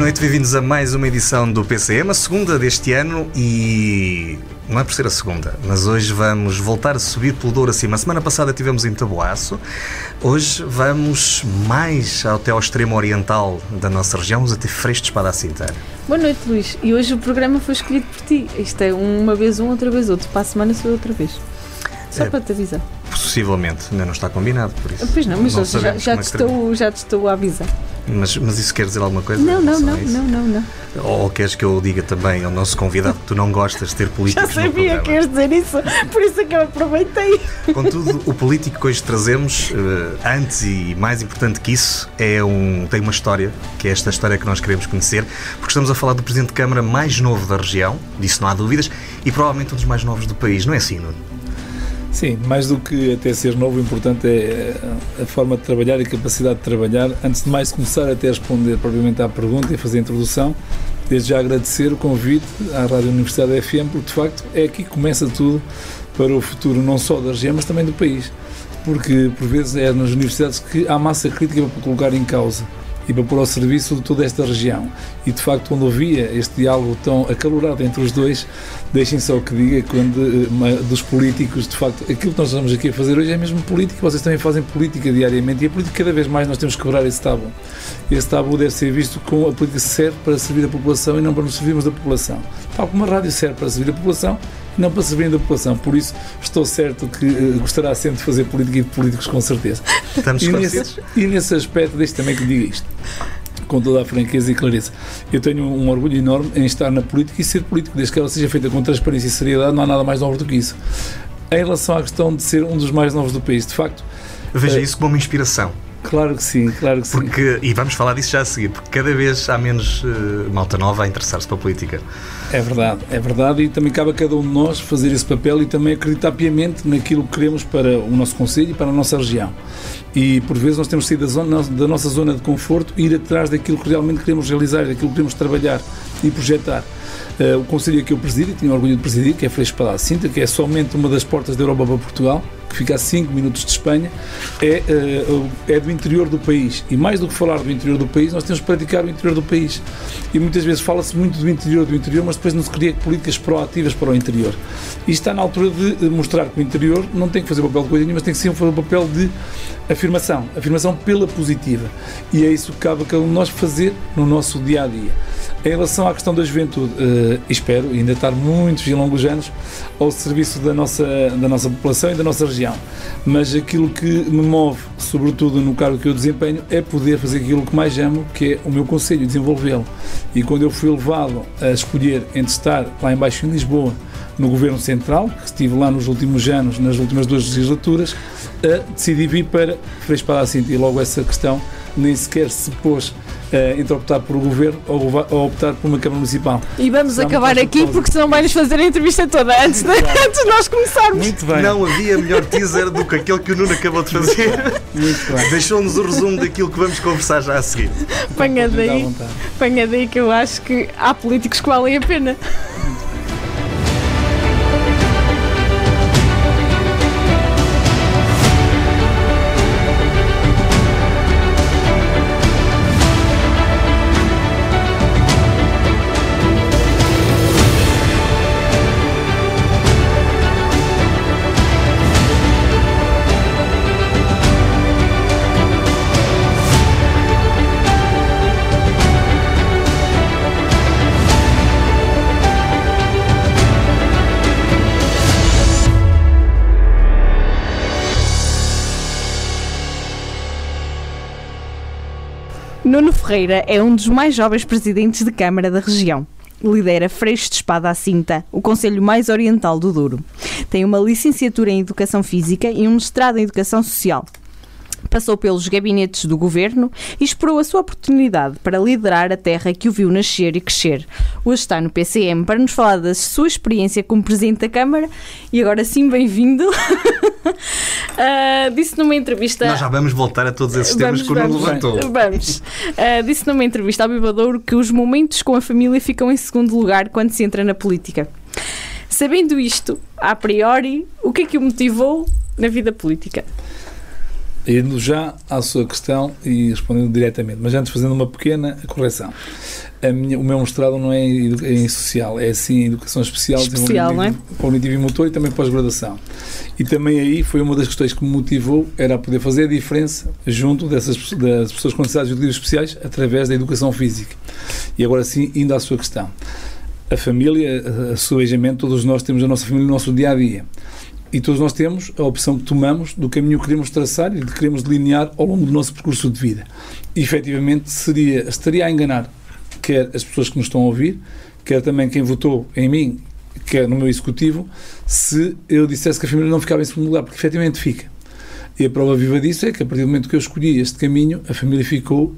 noite, bem-vindos a mais uma edição do PCM, a segunda deste ano e não é por ser a segunda, mas hoje vamos voltar a subir pelo Douro acima. A semana passada tivemos em Taboaço, hoje vamos mais até ao extremo oriental da nossa região, vamos até Freixo de Espada à Cinta. Boa noite, Luís. E hoje o programa foi escolhido por ti. Isto é uma vez um, outra vez outro. Para a semana sou outra vez. Só É. para te avisar. Possivelmente, ainda não está combinado, por isso. Pois não, mas já, sabemos já, te é termina. estou, já te estou a avisar. mas, mas isso quer dizer alguma coisa? Não, não, não, não, não, não. Ou queres que eu diga também ao nosso convidado que tu não gostas de ter Já políticos no sabia que ias dizer isso, por isso é que eu aproveitei. Contudo, o político que hoje trazemos, eh, antes e mais importante que isso, é um, tem uma história, que é esta história que nós queremos conhecer, porque estamos a falar do Presidente de Câmara mais novo da região, disso não há dúvidas, e provavelmente um dos mais novos do país, não é assim, Nuno? Sim, mais do que até ser novo, o importante é a forma de trabalhar e a capacidade de trabalhar. Antes de mais começar até a responder propriamente à pergunta e fazer a introdução, desde já agradecer o convite à Rádio Universidade FM, porque de facto é aqui que começa tudo para o futuro não só da região, mas também do país. Porque por vezes é nas universidades que há massa crítica para colocar em causa e para pôr ao serviço de toda esta região. E de facto, quando ouvia este diálogo tão acalorado entre os dois, deixem só que diga quando eh, ma- dos políticos, de facto, aquilo que nós estamos aqui a fazer hoje é mesmo política, vocês também fazem política diariamente e a política cada vez mais nós temos que quebrar esse tabu. Esse tabu deve ser visto como a política serve para servir a população e não para nos servirmos da população. Tal como a rádio serve para servir a população não para servir da população. Por isso, estou certo que eh, gostará sempre de fazer política e de políticos com certeza. Estamos E nesse, e nesse aspecto, deixe também que diga isto, com toda a franqueza e clareza. Eu tenho um orgulho enorme em estar na política e ser político, desde que ela seja feita com transparência e seriedade, não há nada mais nobre do que isso. Em relação à questão de ser um dos mais novos do país, de facto, Veja Eh, isso como uma inspiração, claro que sim, claro que sim. porque, e vamos falar disso já a seguir, porque cada vez há menos eh, malta nova a interessar-se pela política. É verdade, é verdade, e também cabe a cada um de nós fazer esse papel e também acreditar piamente naquilo que queremos para o nosso Conselho e para a nossa região. E por vezes nós temos sair da, zona, da nossa zona de conforto e ir atrás daquilo que realmente queremos realizar, daquilo que queremos trabalhar e projetar. Eh, o Conselho que eu presido, e tenho orgulho de presidir, que é Freixo à Cinta, que é somente uma das portas da Europa para Portugal, que fica a 5 minutos de Espanha, é, eh, é do interior do país. E mais do que falar do interior do país, nós temos que praticar o interior do país. E muitas vezes fala-se muito do interior do interior, mas depois não se cria políticas proativas para o interior. E está na altura de mostrar que o interior não tem que fazer o papel de coisa nenhuma, mas tem que sempre fazer o papel de afirmação, afirmação pela positiva. E é isso que cabe a nós fazer no nosso dia a dia. Em relação à questão da juventude, eh, espero ainda estar muitos e longos anos ao serviço da nossa, da nossa população e da nossa região. Mas aquilo que me move, sobretudo no cargo que eu desempenho, é poder fazer aquilo que mais amo, que é o meu conselho, desenvolvê-lo. E quando eu fui levado a escolher entre estar lá embaixo em Lisboa, no Governo Central, que estive lá nos últimos anos, nas últimas duas legislaturas, eh, decidi vir para Freixo Cinta e logo essa questão nem sequer se pôs eh, entre optar por o Governo ou, ou optar por uma Câmara Municipal. E vamos Será acabar aqui porque senão vai-nos fazer a entrevista toda antes de, antes de nós começarmos. Muito bem, Não havia melhor teaser do que aquele que o Nuno acabou de fazer. muito bem. Deixou-nos o resumo daquilo que vamos conversar já a seguir. Apanha daí, apanha daí que eu acho que há políticos que valem a pena. Ferreira é um dos mais jovens presidentes de Câmara da região. Lidera Freixo de Espada à Cinta, o conselho mais oriental do Douro. Tem uma licenciatura em Educação Física e um mestrado em Educação Social. Passou pelos gabinetes do governo e esperou a sua oportunidade para liderar a terra que o viu nascer e crescer. Hoje está no PCM para nos falar da sua experiência como Presidente da Câmara e agora sim, bem-vindo. Ah, disse numa entrevista. Nós já vamos voltar a todos esses temas que o Nuno levantou. Vamos. Ah, disse numa entrevista ao Bibadouro que os momentos com a família ficam em segundo lugar quando se entra na política. Sabendo isto, a priori, o que é que o motivou na vida política? Indo já à sua questão e respondendo diretamente, mas antes fazendo uma pequena correção. Minha, o meu mestrado não é em, em social, é sim em educação especial, especial não é? cognitivo e motor e também pós-graduação. E também aí foi uma das questões que me motivou, era poder fazer a diferença junto dessas das pessoas com necessidades educativas especiais através da educação física. E agora sim, indo à sua questão. A família, a seu beijamento, todos nós temos a nossa família no nosso dia a dia e todos nós temos a opção que tomamos do caminho que queremos traçar e que queremos delinear ao longo do nosso percurso de vida. E, efetivamente, seria, estaria a enganar quer as pessoas que nos estão a ouvir, quer também quem votou em mim, quer no meu executivo, se eu dissesse que a família não ficava em segundo lugar, porque efetivamente fica. E a prova viva disso é que, a partir do momento que eu escolhi este caminho, a família ficou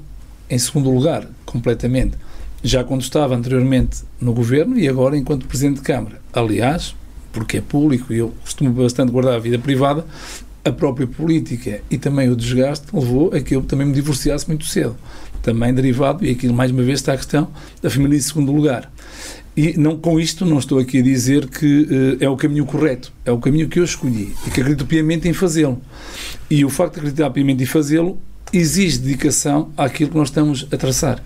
em segundo lugar, completamente. Já quando estava anteriormente no governo e agora enquanto Presidente de Câmara. Aliás, porque é público e eu costumo bastante guardar a vida privada, a própria política e também o desgaste levou a que eu também me divorciasse muito cedo. Também derivado, e aqui mais uma vez está a questão da família em segundo lugar. E não, com isto não estou aqui a dizer que uh, é o caminho correto, é o caminho que eu escolhi e que acredito piamente em fazê-lo. E o facto de acreditar piamente em fazê-lo exige dedicação àquilo que nós estamos a traçar.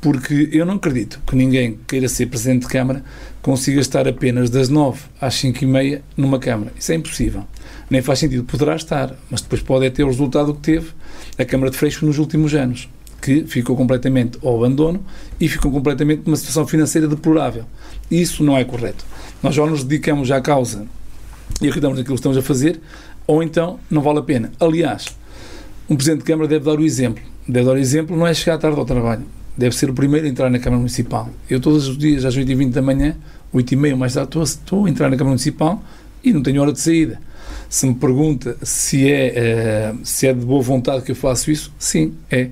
Porque eu não acredito que ninguém queira ser Presidente de Câmara consiga estar apenas das 9 às 5 e meia numa Câmara. Isso é impossível. Nem faz sentido. Poderá estar, mas depois pode é ter o resultado que teve a Câmara de Freixo nos últimos anos, que ficou completamente ao abandono e ficou completamente numa situação financeira deplorável. Isso não é correto. Nós já nos dedicamos à causa e acreditamos naquilo que estamos a fazer, ou então não vale a pena. Aliás, um Presidente de Câmara deve dar o exemplo. Deve dar o exemplo, não é chegar tarde ao trabalho, deve ser o primeiro a entrar na Câmara Municipal. Eu todos os dias, às 8h20 da manhã, 8h30 mais tarde, estou, estou a entrar na Câmara Municipal e não tenho hora de saída. Se me pergunta se é, uh, se é de boa vontade que eu faço isso, sim, é.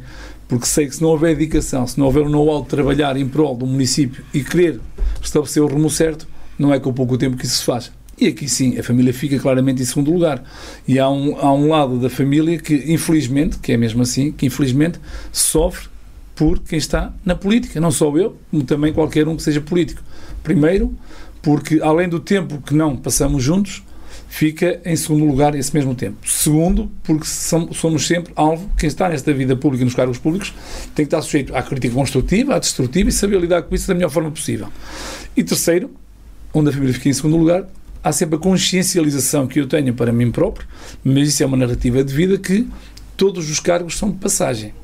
Porque sei que se não houver dedicação, se não houver um know-how de trabalhar em prol do município e querer estabelecer o rumo certo, não é com pouco tempo que isso se faz. E aqui sim, a família fica claramente em segundo lugar. E há um, há um lado da família que, infelizmente, que é mesmo assim, que infelizmente sofre por quem está na política. Não só eu, como também qualquer um que seja político. Primeiro, porque além do tempo que não passamos juntos, fica em segundo lugar esse mesmo tempo. Segundo, porque somos sempre alvo, quem está nesta vida pública, nos cargos públicos, tem que estar sujeito à crítica construtiva, à destrutiva e saber lidar com isso da melhor forma possível. E terceiro, onde a família fica em segundo lugar, há sempre a consciencialização que eu tenho para mim próprio, mas isso é uma narrativa de vida que todos os cargos são de passagem.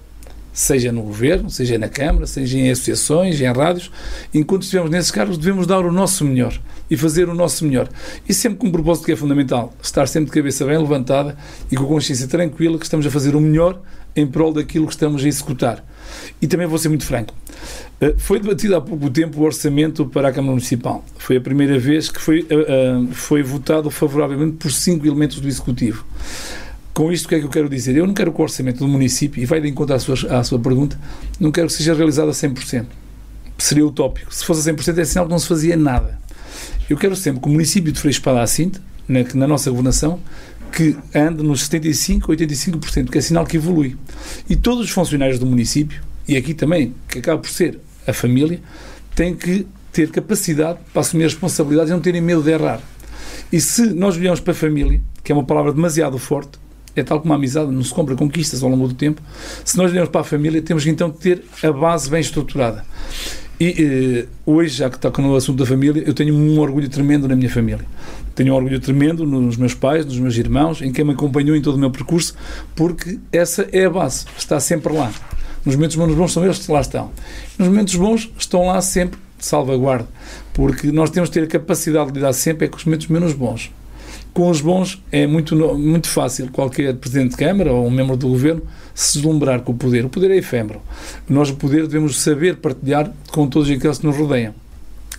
Seja no governo, seja na Câmara, seja em associações, em rádios. Enquanto estivermos nesses cargos, devemos dar o nosso melhor e fazer o nosso melhor. E sempre com um propósito que é fundamental: estar sempre de cabeça bem levantada e com consciência tranquila que estamos a fazer o melhor em prol daquilo que estamos a executar. E também vou ser muito franco. Eh, foi debatido há pouco tempo o orçamento para a Câmara Municipal. Foi a primeira vez que foi, uh, foi votado favoravelmente por cinco elementos do Executivo. Com isto, o que é que eu quero dizer? Eu não quero que o orçamento do município, e vai de encontro à sua, à sua pergunta, não quero que seja realizado a 100%. Seria utópico. Se fosse a 100%, é sinal que não se fazia nada. Eu quero sempre que o município de Freixo Espada Cinta, na, na nossa governação, que ande nos 75%, 85%, que é sinal que evolui. E todos os funcionários do município, e aqui também, que acaba por ser a família, têm que ter capacidade para assumir as responsabilidades e não terem medo de errar. E se nós olhamos para a família, que é uma palavra demasiado forte, é tal como a amizade, não se compra conquistas ao longo do tempo. Se nós olhamos para a família, temos que então ter a base bem estruturada. E eh, hoje, já que toca no assunto da família, eu tenho um orgulho tremendo na minha família. Tenho um orgulho tremendo nos meus pais, nos meus irmãos, em quem me acompanhou em todo o meu percurso, porque essa é a base, está sempre lá. Nos momentos bons são eles que lá estão. Nos momentos bons estão lá sempre de salvaguarda, porque nós temos de ter a capacidade de lidar sempre é com os momentos menos bons. Com os bons é muito, muito fácil qualquer Presidente de Câmara ou um membro do Governo se deslumbrar com o poder. O poder é efêmero. Nós, o poder, devemos saber partilhar com todos aqueles que nos rodeiam.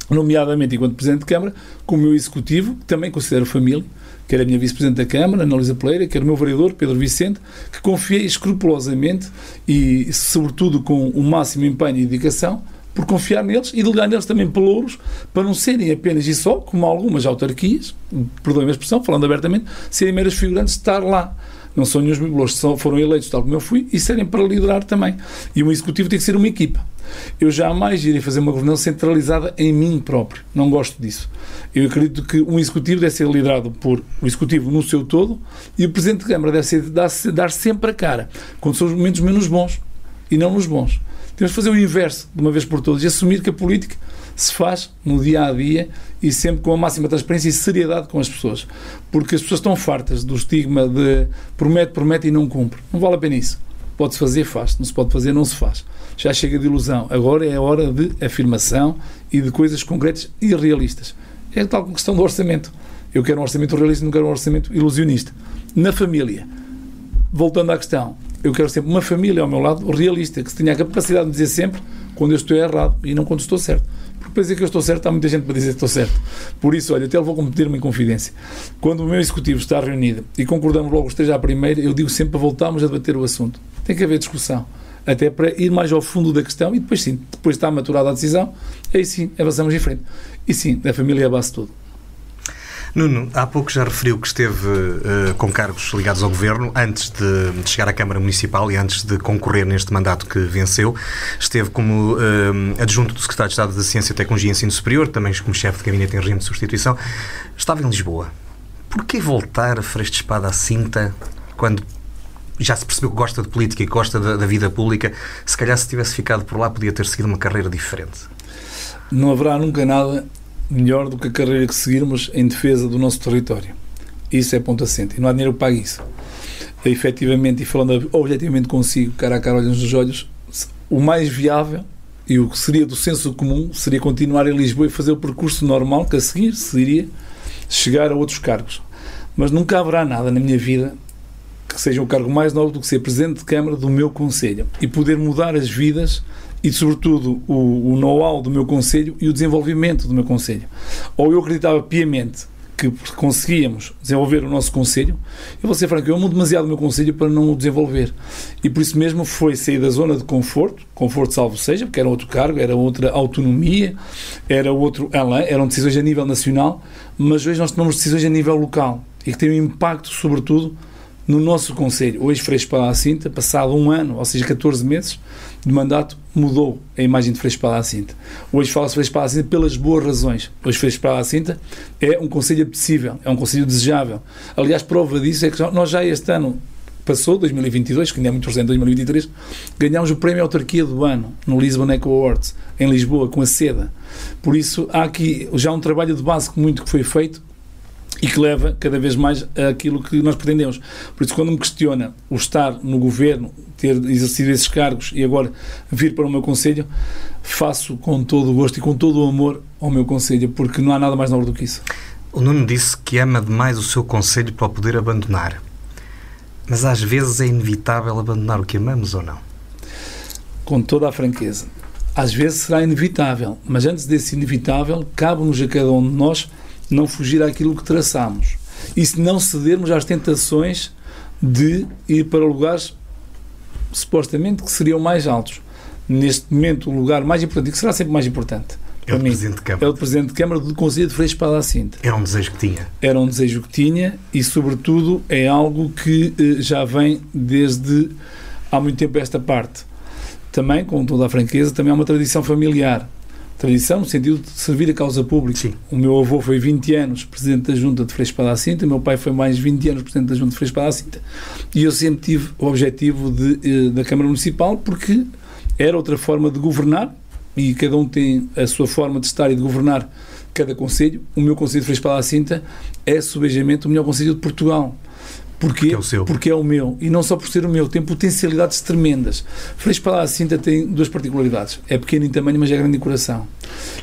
Nomeadamente, enquanto Presidente de Câmara, com o meu Executivo, que também considero família, que era a minha Vice-Presidente da Câmara, Ana Luísa Pereira, que era o meu vereador, Pedro Vicente, que confiei escrupulosamente e, sobretudo, com o máximo empenho e dedicação, por confiar neles e delegar neles também pelouros, para não serem apenas e só, como algumas autarquias, perdoem a expressão, falando abertamente, serem meras figurantes de estar lá não são nenhum pelouros, foram eleitos tal como eu fui e serem para liderar também. E um executivo tem que ser uma equipa. Eu jamais irei fazer uma governação centralizada em mim próprio. Não gosto disso. Eu acredito que um executivo deve ser liderado por o executivo no seu todo e o presidente de Câmara deve ser, dar, dar sempre a cara quando são os momentos menos bons e não nos bons. Temos de fazer o inverso de uma vez por todas e assumir que a política se faz no dia a dia e sempre com a máxima transparência e seriedade com as pessoas. Porque as pessoas estão fartas do estigma de promete, promete e não cumpre. Não vale a pena isso. Pode-se fazer, faz. Não se pode fazer, não se faz. Já chega de ilusão. Agora é a hora de afirmação e de coisas concretas e realistas. É tal questão do orçamento. Eu quero um orçamento realista, não quero um orçamento ilusionista. Na família, voltando à questão, eu quero sempre uma família ao meu lado realista, que tenha a capacidade de dizer sempre quando eu estou errado e não quando estou certo. Porque para dizer que eu estou certo, há muita gente para dizer que estou certo. Por isso, olha, até vou cometer-me em confidência. Quando o meu executivo está reunido e concordamos logo os três à primeira, eu digo sempre para voltarmos a debater o assunto. Tem que haver discussão. Até para ir mais ao fundo da questão e depois sim, depois está maturada a decisão, aí sim, avançamos em frente. E sim, a família é a base de tudo. Nuno, há pouco já referiu que esteve uh, com cargos ligados ao governo antes de, de, chegar à Câmara Municipal e antes de concorrer neste mandato que venceu. Esteve como uh, adjunto do Secretário de Estado da Ciência, Tecnologia e Ensino Superior, também como chefe de gabinete em regime de substituição. Estava em Lisboa. Porquê voltar a Freixo de Espada à cinta quando já se percebeu que gosta de política e gosta da, da vida pública? Se calhar se tivesse ficado por lá podia ter seguido uma carreira diferente. Não haverá nunca nada melhor do que a carreira que seguirmos em defesa do nosso território. Isso é ponto assente. E não há dinheiro que pague isso. E, efetivamente, e falando objetivamente consigo, cara a cara, olhos nos olhos, o mais viável e o que seria do senso comum seria continuar em Lisboa e fazer o percurso normal que a seguir seria chegar a outros cargos. Mas nunca haverá nada na minha vida que seja um cargo mais novo do que ser Presidente de Câmara do meu Conselho e poder mudar as vidas e, sobretudo, o, o know-how do meu Conselho e o desenvolvimento do meu Conselho. Ou eu acreditava piamente que conseguíamos desenvolver o nosso Conselho, eu vou ser franco, eu amo demasiado o meu Conselho para não o desenvolver. E por isso mesmo foi sair da zona de conforto, conforto salvo seja, porque era outro cargo, era outra autonomia, era outro eram decisões a nível nacional, mas hoje nós tomamos decisões a nível local e que têm um impacto, sobretudo, no nosso Conselho. Hoje, Freixo para a Cinta, passado um ano, ou seja, 14 meses de mandato, mudou a imagem de Freixo para a Cinta. Hoje fala-se Freixo para a Cinta pelas boas razões. Hoje, Freixo para a Cinta é um Conselho apetecível, é um Conselho desejável. Aliás, prova disso é que nós já este ano passou, 2022, que ainda é muito recente, 2023, ganhámos o prémio Autarquia do Ano no Lisbon Eco Awards, em Lisboa, com a seda. Por isso, há aqui já um trabalho de base muito que foi feito e que leva cada vez mais àquilo que nós pretendemos. Por isso, quando me questiona o estar no governo, ter exercido esses cargos e agora vir para o meu conselho, faço com todo o gosto e com todo o amor ao meu conselho, porque não há nada mais nobre do que isso. O Nuno disse que ama demais o seu conselho para o poder abandonar. Mas às vezes é inevitável abandonar o que amamos ou não? Com toda a franqueza. Às vezes será inevitável, mas antes desse inevitável, cabe-nos a cada um de nós não fugir àquilo que traçamos. E se não cedermos às tentações de ir para lugares supostamente que seriam mais altos. Neste momento, o lugar mais importante, e que será sempre mais importante, é o mim, Presidente de Câmara. É o Presidente de Câmara do Conselho de Freixo Cinta. Era um desejo que tinha. Era um desejo que tinha e, sobretudo, é algo que eh, já vem desde há muito tempo esta parte. Também, com toda a franqueza, também há uma tradição familiar tradição no sentido de servir a causa pública. Sim. O meu avô foi 20 anos presidente da Junta de Freixo para Cinta, o meu pai foi mais 20 anos presidente da Junta de Freixo para Cinta, e eu sempre tive o objetivo de, eh, da Câmara Municipal porque era outra forma de governar e cada um tem a sua forma de estar e de governar cada conselho. O meu conselho de Freixo para Cinta é, subejamente, o melhor conselho de Portugal. Porque é o seu. Porque é o meu. E não só por ser o meu, tem potencialidades tremendas. Freixo para a Cinta tem duas particularidades. É pequeno em tamanho, mas é grande em coração.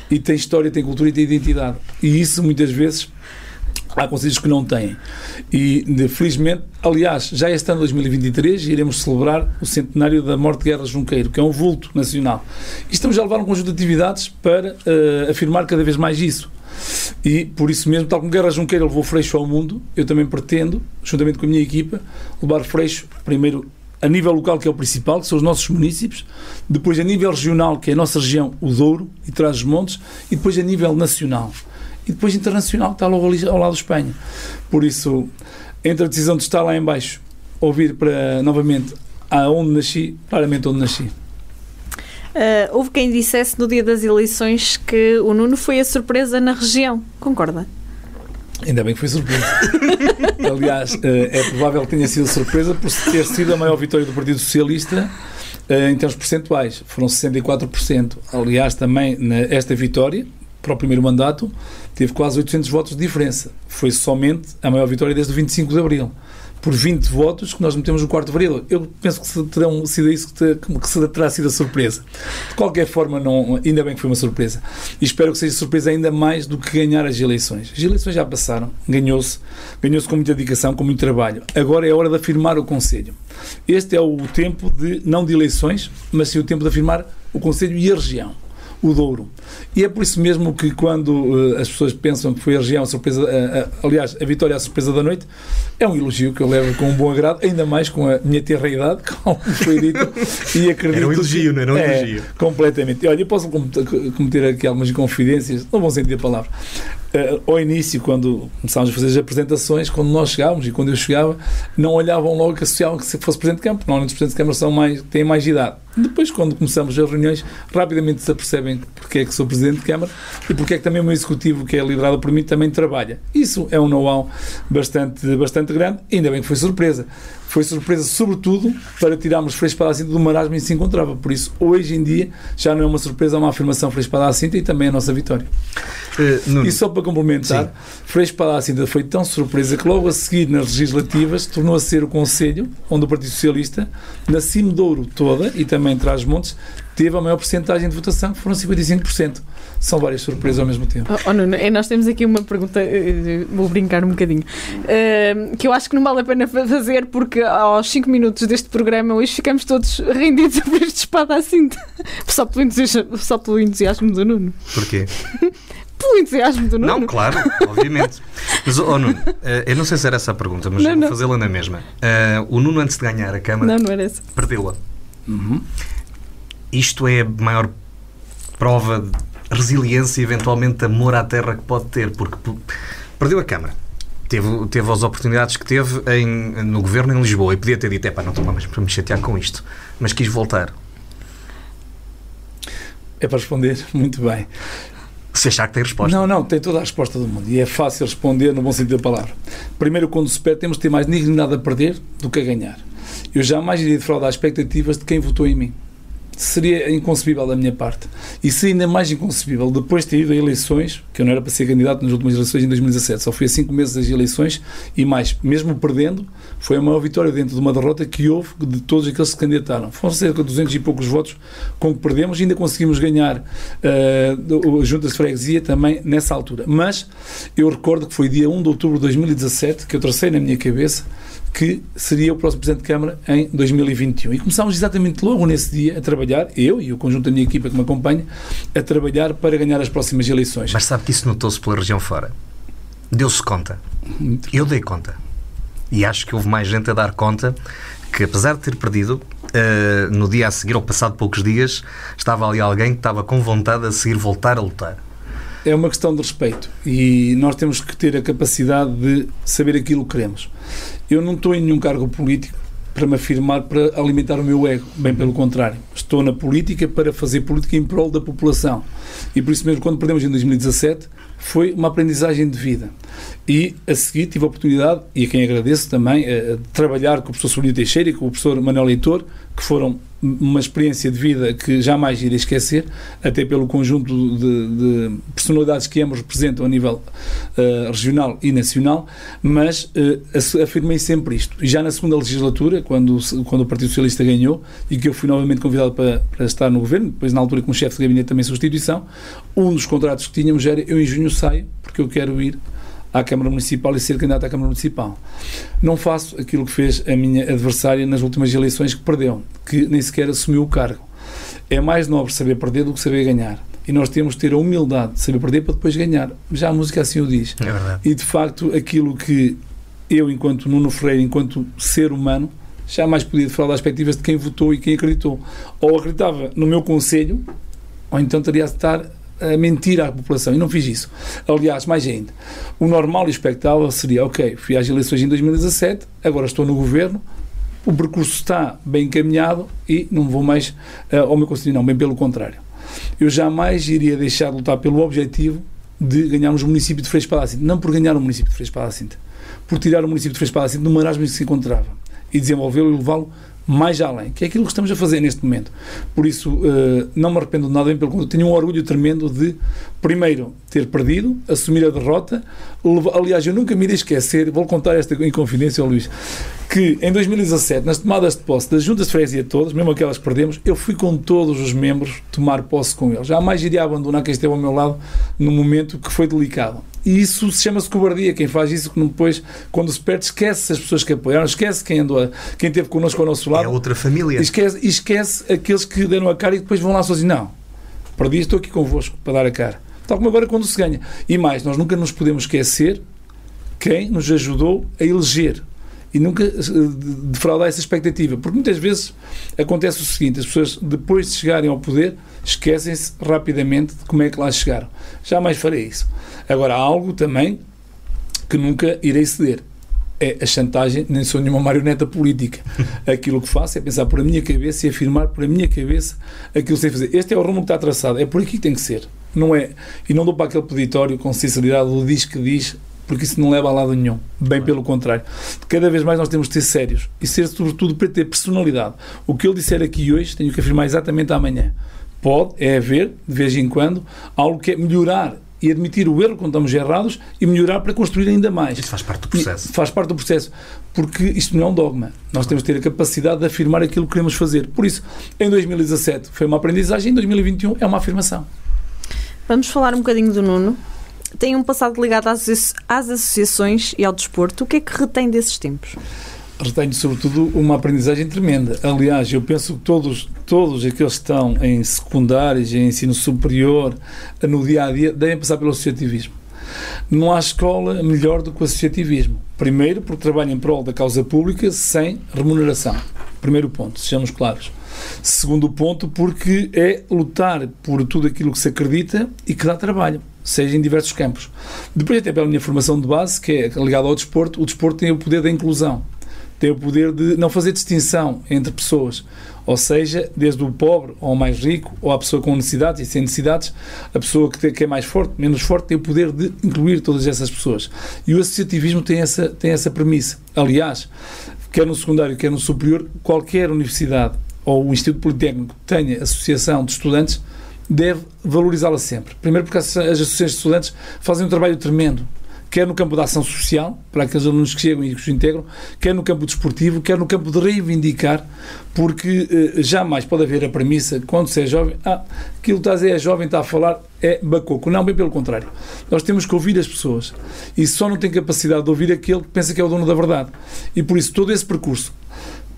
E tem história, tem cultura e tem identidade. E isso, muitas vezes, há conselhos que não têm. E, de, felizmente, aliás, já este ano 2023 iremos celebrar o centenário da morte de Guerra Junqueiro, que é um vulto nacional. E estamos a levar um conjunto de atividades para uh, afirmar cada vez mais isso. E por isso mesmo, tal como Guerra Junqueira levou Freixo ao mundo, eu também pretendo, juntamente com a minha equipa, levar Freixo primeiro a nível local, que é o principal, que são os nossos municípios, depois a nível regional, que é a nossa região, o Douro e Trás-os-Montes, e depois a nível nacional. E depois internacional, que está logo ali ao lado de Espanha. Por isso, entre a decisão de estar lá em baixo, ouvir para, novamente, aonde nasci, claramente onde nasci. Uh, houve quem dissesse no dia das eleições que o Nuno foi a surpresa na região. Concorda? Ainda bem que foi surpresa. Aliás, é provável que tenha sido surpresa por ter sido a maior vitória do Partido Socialista em termos percentuais. Foram 64%. Aliás, também esta vitória, para o primeiro mandato, teve quase 800 votos de diferença. Foi somente a maior vitória desde o 25 de Abril por 20 votos que nós metemos no quarto vereador. Eu penso que terão sido isso que, te, que terá sido a surpresa. De qualquer forma, não, ainda bem que foi uma surpresa. E espero que seja surpresa ainda mais do que ganhar as eleições. As eleições já passaram, ganhou-se, ganhou-se com muita dedicação, com muito trabalho. Agora é hora de afirmar o Conselho. Este é o tempo de, não de eleições, mas sim o tempo de afirmar o Conselho e a região o Douro. E é por isso mesmo que quando uh, as pessoas pensam que foi a região a surpresa, uh, uh, aliás, a vitória a surpresa da noite, é um elogio que eu levo com um bom agrado, ainda mais com a minha terra idade, como foi dito, e acredito Era um elogio, não era um é, elogio. Completamente. Olha, eu posso cometer aqui algumas confidências, não vão sentir a palavra. Uh, ao início, quando começámos a fazer as apresentações, quando nós chegávamos e quando eu chegava, não olhavam logo que associavam que se fosse Presidente de Câmara, normalmente os Presidentes de Câmara são mais, têm mais idade. Depois, quando começamos as reuniões, rapidamente se apercebem porque é que sou Presidente de Câmara e porque é que também o meu Executivo, que é liderado por mim, também trabalha. Isso é um know-how bastante, bastante grande, ainda bem que foi surpresa foi surpresa, sobretudo, para tirarmos Frei Espada à Cinta do marasmo em que se encontrava. Por isso, hoje em dia, já não é uma surpresa, é uma afirmação Frei Espada à Cinta e também a nossa vitória. Uh, e só para complementar, Sim. Frei Espada à Cinta foi tão surpresa que logo a seguir, nas legislativas, tornou a ser o Conselho, onde o Partido Socialista, na Cimedouro toda e também traz montes teve a maior porcentagem de votação, que foram 55% são várias surpresas ao mesmo tempo. Oh, oh, Nuno, é, nós temos aqui uma pergunta, eh, vou brincar um bocadinho, uh, que eu acho que não vale a pena fazer porque aos 5 minutos deste programa hoje ficamos todos rendidos a ver este espada assim, só pelo entusiasmo, só pelo entusiasmo do Nuno. Porquê? pelo entusiasmo do Nuno. Não, claro, obviamente. Mas, oh, Nuno, uh, eu não sei se era essa a pergunta, mas não, vou fazê-la na mesma. Uh, o Nuno, antes de ganhar a Câmara, não, não era essa. perdeu-a. Uhum. Isto é a maior prova de resiliência e eventualmente amor à terra que pode ter, porque perdeu a Câmara. Teve, teve as oportunidades que teve em, no governo em Lisboa e podia ter dito: é pá, não estou mais para me chatear com isto, mas quis voltar. É para responder muito bem. Se achar que tem resposta. Não, não, tem toda a resposta do mundo. E é fácil responder no bom sentido da palavra. Primeiro, quando se perde, temos de ter mais dignidade a perder do que a ganhar. Eu jamais iria defraudar as expectativas de quem votou em mim seria inconcebível da minha parte. E seria ainda mais inconcebível depois de ter ido a eleições, que eu não era para ser candidato nas últimas eleições em 2017, só fui a cinco meses das eleições e mais, mesmo perdendo, foi a maior vitória dentro de uma derrota que houve de todos aqueles que se candidataram. Foram cerca de 200 e poucos votos com que perdemos e ainda conseguimos ganhar uh, a Junta de Freguesia também nessa altura. Mas eu recordo que foi dia 1 de outubro de 2017 que eu tracei na minha cabeça que seria o próximo Presidente de Câmara em 2021. E começámos exatamente logo nesse dia a trabalhar, eu e o conjunto da minha equipa que me acompanha, a trabalhar para ganhar as próximas eleições. Mas sabe que isso notou-se pela região fora? Deu-se conta. Eu dei conta. E acho que houve mais gente a dar conta que, apesar de ter perdido, uh, no dia a seguir, ou passado poucos dias, estava ali alguém que estava com vontade a seguir voltar a lutar é uma questão de respeito e nós temos que ter a capacidade de saber aquilo que queremos. Eu não estou em nenhum cargo político para me afirmar, para alimentar o meu ego. Bem pelo contrário. Estou na política para fazer política em prol da população. E por isso mesmo, quando perdemos em 2017, foi uma aprendizagem de vida. E a seguir tive a oportunidade, e a quem agradeço também, de trabalhar com o professor Sobrino Teixeira e com o professor Manuel Leitor, que foram uma experiência de vida que jamais irei esquecer, até pelo conjunto de, de personalidades que ambos representam a nível uh, regional e nacional, mas uh, afirmei sempre isto. E já na segunda legislatura, quando, quando o Partido Socialista ganhou e que eu fui novamente convidado para, para estar no governo, depois na altura como chefe de gabinete também substituição, um dos contratos que tínhamos era eu em junho saio porque eu quero ir à Câmara Municipal e ser candidato à Câmara Municipal. Não faço aquilo que fez a minha adversária nas últimas eleições que perdeu, que nem sequer assumiu o cargo. É mais nobre saber perder do que saber ganhar. E nós temos de ter a humildade de saber perder para depois ganhar. Já a música assim o diz. É. E de facto, aquilo que eu, enquanto Nuno Freire, enquanto ser humano, jamais podia falar das expectativas de quem votou e quem acreditou. Ou acreditava no meu conselho, ou então teria de estar a mentir à população e não fiz isso. Aliás, mais ainda, o normal e expectável seria: ok, fui às eleições em 2017, agora estou no governo, o percurso está bem encaminhado e não vou mais uh, ao meu conselho, não, bem pelo contrário. Eu jamais iria deixar de lutar pelo objetivo de ganharmos o município de Freixo Palacinte, não por ganhar o município de Freixo Palacinte, por tirar o município de Freixo Palacinte do marasmo em que se encontrava e desenvolvê-lo e levá-lo mais além, que é aquilo que estamos a fazer neste momento. Por isso, uh, não me arrependo de nada, bem pelo contrário, tenho um orgulho tremendo de, primeiro, ter perdido, assumir a derrota. Aliás, eu nunca me irei esquecer, vou contar esta em confidência ao Luís, que em 2017, nas tomadas de posse das juntas de freguesia todas, mesmo aquelas que perdemos, eu fui com todos os membros tomar posse com eles. Jamais iria abandonar quem esteve ao meu lado no momento que foi delicado. E isso se chama-se cobardia. Quem faz isso, que depois, quando se perde, esquece as pessoas que apoiaram, esquece quem andou, quem esteve connosco ao nosso lado. É outra família. E esquece, esquece aqueles que deram a cara e depois vão lá sozinhos. Não, perdi, estou aqui convosco para dar a cara. Tal como agora quando se ganha. E mais, nós nunca nos podemos esquecer quem nos ajudou a eleger e nunca eh, defraudar essa expectativa. Porque muitas vezes acontece o seguinte: as pessoas, depois de chegarem ao poder, esquecem-se rapidamente de como é que lá chegaram. Jamais farei isso. Agora, há algo também que nunca irei ceder. É a chantagem, nem sou nenhuma marioneta política. Aquilo que faço é pensar por a minha cabeça e afirmar por a minha cabeça aquilo que sei fazer. Este é o rumo que está traçado, é por aqui que tem que ser. Não é, e não dou para aquele peditório com sinceridade, o diz que diz, porque isso não leva a lado nenhum. Bem pelo contrário. Cada vez mais nós temos de ser sérios e ser, sobretudo, para ter personalidade. O que ele disser aqui hoje, tenho que afirmar exatamente amanhã. Pode, é haver, de vez em quando, algo que é melhorar e admitir o erro quando estamos errados e melhorar para construir ainda mais. Isso faz parte do processo. E faz parte do processo, porque isto não é um dogma. Nós temos de ter a capacidade de afirmar aquilo que queremos fazer. Por isso, em 2017 foi uma aprendizagem, em 2021 é uma afirmação. Vamos falar um bocadinho do Nuno. Tem um passado ligado às, às associações e ao desporto. O que é que retém desses tempos? retenho sobretudo uma aprendizagem tremenda. Aliás, eu penso que todos, todos aqueles que estão em secundários, em ensino superior, no dia a dia, devem passar pelo associativismo. Não há escola melhor do que o associativismo. Primeiro, porque trabalha em prol da causa pública sem remuneração. Primeiro ponto, sejamos claros. Segundo ponto, porque é lutar por tudo aquilo que se acredita e que dá trabalho, seja em diversos campos. Depois, até pela minha formação de base, que é ligada ao desporto, o desporto tem o poder da inclusão tem o poder de não fazer distinção entre pessoas. Ou seja, desde o pobre ao mais rico, ou a pessoa com necessidades e sem necessidades, a pessoa que, é mais forte, menos forte, tem o poder de incluir todas essas pessoas. E o associativismo tem essa, tem essa premissa. Aliás, quer no secundário, quer no superior, qualquer universidade ou o Instituto Politécnico tenha associação de estudantes deve valorizá-la sempre. Primeiro porque as associações de estudantes fazem um trabalho tremendo quer no campo da ação social, para aqueles alunos que chegam e que se integram, quer no campo desportivo, quer no campo de reivindicar, porque eh, jamais pode haver a premissa, quando se é jovem, ah, aquilo que estás é jovem, está a falar, é bacoco. Não, bem pelo contrário. Nós temos que ouvir as pessoas. E só não tem capacidade de ouvir aquele que pensa que é o dono da verdade. E por isso, todo esse percurso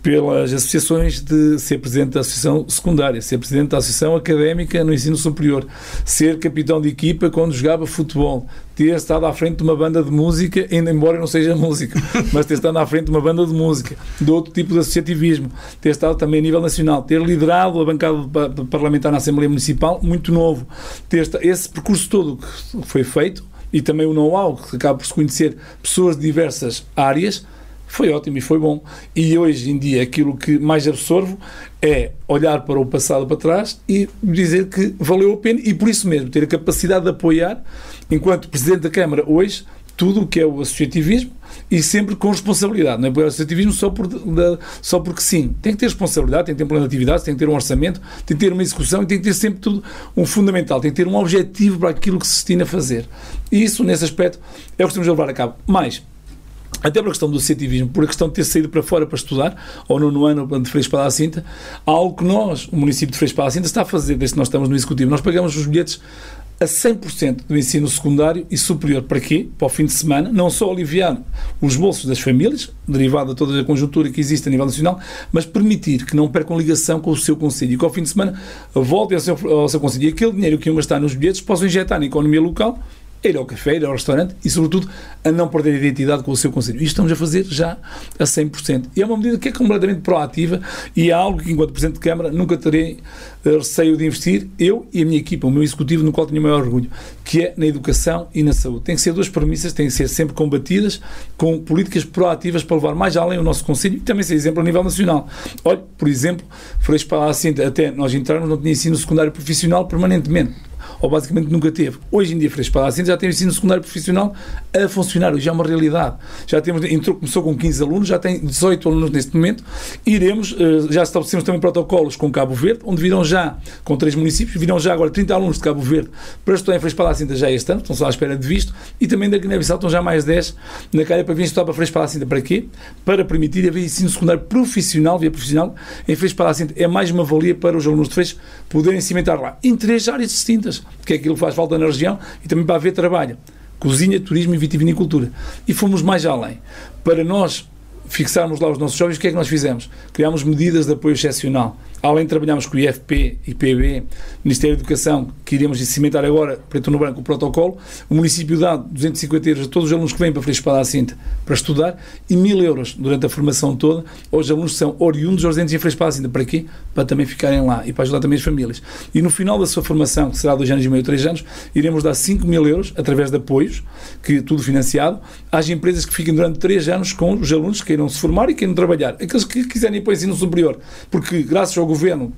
pelas associações de ser presidente da associação secundária, ser presidente da associação académica no ensino superior, ser capitão de equipa quando jogava futebol, ter estado à frente de uma banda de música, ainda embora não seja músico, mas ter estado à frente de uma banda de música, de outro tipo de associativismo, ter estado também a nível nacional, ter liderado a bancada parlamentar na Assembleia Municipal, muito novo, ter esse percurso todo que foi feito e também o know-how que acaba por se conhecer pessoas de diversas áreas foi ótimo e foi bom. E hoje em dia aquilo que mais absorvo é olhar para o passado para trás e dizer que valeu a pena e por isso mesmo ter a capacidade de apoiar, enquanto Presidente da Câmara hoje, tudo o que é o associativismo e sempre com responsabilidade. Não é o associativismo só, por, só porque sim. Tem que ter responsabilidade, tem que ter um plano de atividades, tem que ter um orçamento, tem que ter uma execução e tem que ter sempre tudo um fundamental, tem que ter um objetivo para aquilo que se destina a fazer. E isso, nesse aspecto, é o que estamos a levar a cabo. Mais, até pela questão do associativismo, por a questão de ter saído para fora para estudar, ou no ano de Freixo para a Cinta, algo que nós, o município de Freixo para a Cinta, está a fazer desde que nós estamos no Executivo. Nós pagamos os bilhetes a 100% do ensino secundário e superior. Para quê? Para o fim de semana, não só aliviar os bolsos das famílias, derivado de toda a conjuntura que existe a nível nacional, mas permitir que não percam ligação com o seu conselho e que ao fim de semana voltem ao seu, ao seu conselho. E aquele dinheiro que iam gastar nos bilhetes possam injetar na economia local a ir ao café, ir ao restaurante e, sobretudo, a não perder a identidade com o seu Conselho. Isto estamos a fazer já a 100%. E é uma medida que é completamente proativa e é algo que, enquanto Presidente de Câmara, nunca terei eh, receio de investir, eu e a minha equipa, o meu executivo, no qual tenho o maior orgulho, que é na educação e na saúde. Tem que ser duas premissas, têm que ser sempre combatidas com políticas proativas para levar mais além o nosso Conselho e também ser exemplo a nível nacional. Olha, por exemplo, Freixo para assim, até nós entrarmos, não tinha ensino secundário profissional permanentemente ou basicamente nunca teve. Hoje em dia, Freixo Palacino já tem o ensino secundário profissional a funcionar, já é uma realidade. Já temos, entrou, começou com 15 alunos, já tem 18 alunos neste momento. Iremos, eh, já estabelecemos também protocolos com Cabo Verde, onde virão já, com três municípios, virão já agora 30 alunos de Cabo Verde para estudar em Freixo Palacino já este ano, estão só à espera de visto, e também da Guiné-Bissau estão já mais 10 na calha para vir estudar para Freixo Palacino. Para quê? Para permitir haver ensino secundário profissional, via profissional, em Freixo Palacino. É mais uma valia para os alunos de Freixo poderem cimentar lá, em três áreas distintas que é aquilo faz falta na região, e também para haver trabalho. Cozinha, turismo e vitivinicultura. E fomos mais além. Para nós fixarmos lá os nossos jovens, o que é que nós fizemos? Criámos medidas de apoio excepcional além de trabalharmos com o IFP, IPB, Ministério da Educação, que iremos cimentar agora, preto no branco, o protocolo, o município dá 250 euros a todos os alunos que vêm para Freixo Espada Cinta para estudar e 1000 euros durante a formação toda aos alunos que são oriundos residentes em Freixo Espada Cinta. Para quê? Para também ficarem lá e para ajudar também as famílias. E no final da sua formação, que será dois anos e meio, três anos, iremos dar 5 mil euros através de apoios, que tudo financiado, às empresas que fiquem durante três anos com os alunos que queiram se formar e queiram trabalhar. Aqueles que quiserem ir para o ensino superior, porque graças ao governo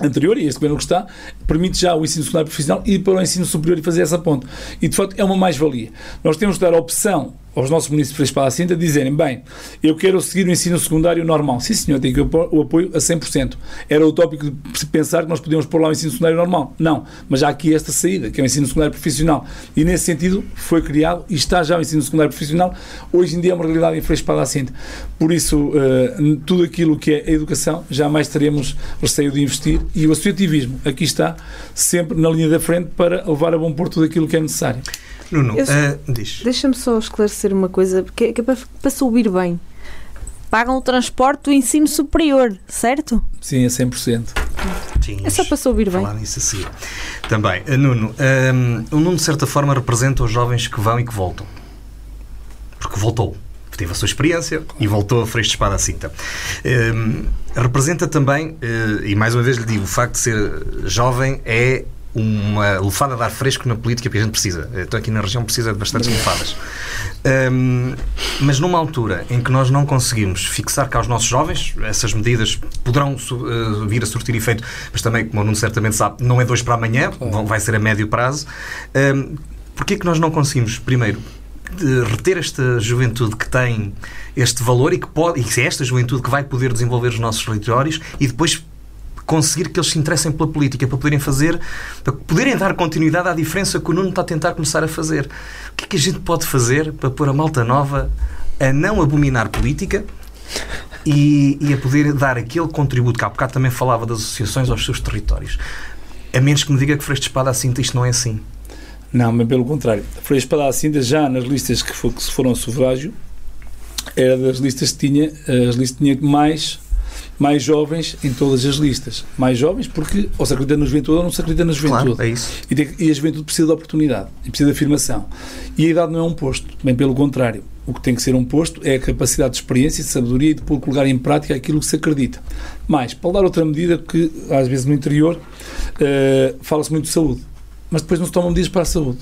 anterior, e este governo que está, permite já o ensino secundário profissional ir para o ensino superior e fazer essa ponte. E, de facto, é uma mais-valia. Nós temos de dar a opção aos nossos municípios para a Cinta dizerem, bem, eu quero seguir o ensino secundário normal. Sim, senhor, tem que o apoio a 100%. Era utópico pensar que nós podíamos pôr lá o ensino secundário normal. Não, mas há aqui esta saída, que é o ensino secundário profissional. E nesse sentido foi criado e está já o ensino secundário profissional. Hoje em dia é uma realidade em Freixo para a Cinta. Por isso, uh, tudo aquilo que é a educação, jamais teremos receio de investir e o associativismo aqui está sempre na linha da frente para levar a bom porto tudo aquilo que é necessário. Nuno, uh, diz. Deixa-me só esclarecer uma coisa, porque é para, para subir bem. Pagam o transporte do ensino superior, certo? Sim, a 100%. Sim, é só para subir bem. Falar nisso assim. Também, uh, Nuno, um, o Nuno de certa forma representa os jovens que vão e que voltam. Porque voltou teve a sua experiência e voltou a freixo de espada à cinta. Um, representa também, uh, e mais uma vez lhe digo, o facto de ser jovem é uma lufada de ar fresco na política que a gente precisa. Estou aqui na região, precisa de bastantes lufadas. Um, mas numa altura em que nós não conseguimos fixar cá os nossos jovens, essas medidas poderão uh, vir a surtir efeito, mas também, como o Nuno certamente sabe, não é dois para amanhã, claro. vai ser a médio prazo. Um, Porquê é que nós não conseguimos, primeiro, reter esta juventude que tem este valor e que pode, e que é esta juventude que vai poder desenvolver os nossos territórios e depois conseguir que eles se interessem pela política, para poderem fazer, para poderem dar continuidade à diferença que o Nuno está a tentar começar a fazer. O que é que a gente pode fazer para pôr a malta nova a não abominar política e, e a poder dar aquele contributo que há bocado também falava das associações aos seus territórios? A menos que me diga que Freixo de Espada assim, isto não é assim. Não, mas pelo contrário. Freixo de Espada assim, já nas listas que, for, que se foram sufrágio, era das listas que tinha, as listas tinha mais mais jovens em todas as listas. Mais jovens porque ou se acredita na juventude ou não se acredita na juventude. Claro, é isso. E, e, a juventude precisa de oportunidade e precisa de afirmação. E a idade não é um posto, bem pelo contrário. O que tem que ser um posto é a capacidade de experiência, de sabedoria e de pôr colocar em prática aquilo que se acredita. Mas, para dar outra medida, que às vezes no interior uh, fala-se muito de saúde, mas depois não se tomam medidas para a saúde.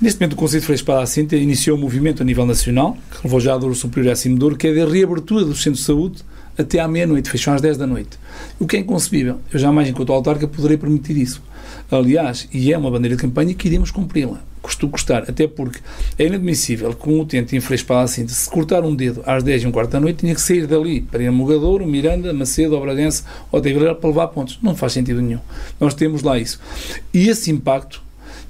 Neste momento, o Conselho de Freixo a Cinta iniciou um movimento a nível nacional, que levou já a Douro Superior e a Cima Douro, que é de reabertura dos centros de saúde até à meia-noite, fecham às 10 da noite. O que é inconcebível. Eu jamais, enquanto autarca, poderei permitir isso. Aliás, e é uma bandeira de campanha que iremos cumpri-la. Custou custar, até porque é inadmissível que um utente em Freixo para assim, se cortar um dedo às 10 e um quarto da noite, tinha que sair dali para ir a Mogadouro, Miranda, Macedo, Bragança ou Tigreira para levar pontos. Não faz sentido nenhum. Nós temos lá isso. E esse impacto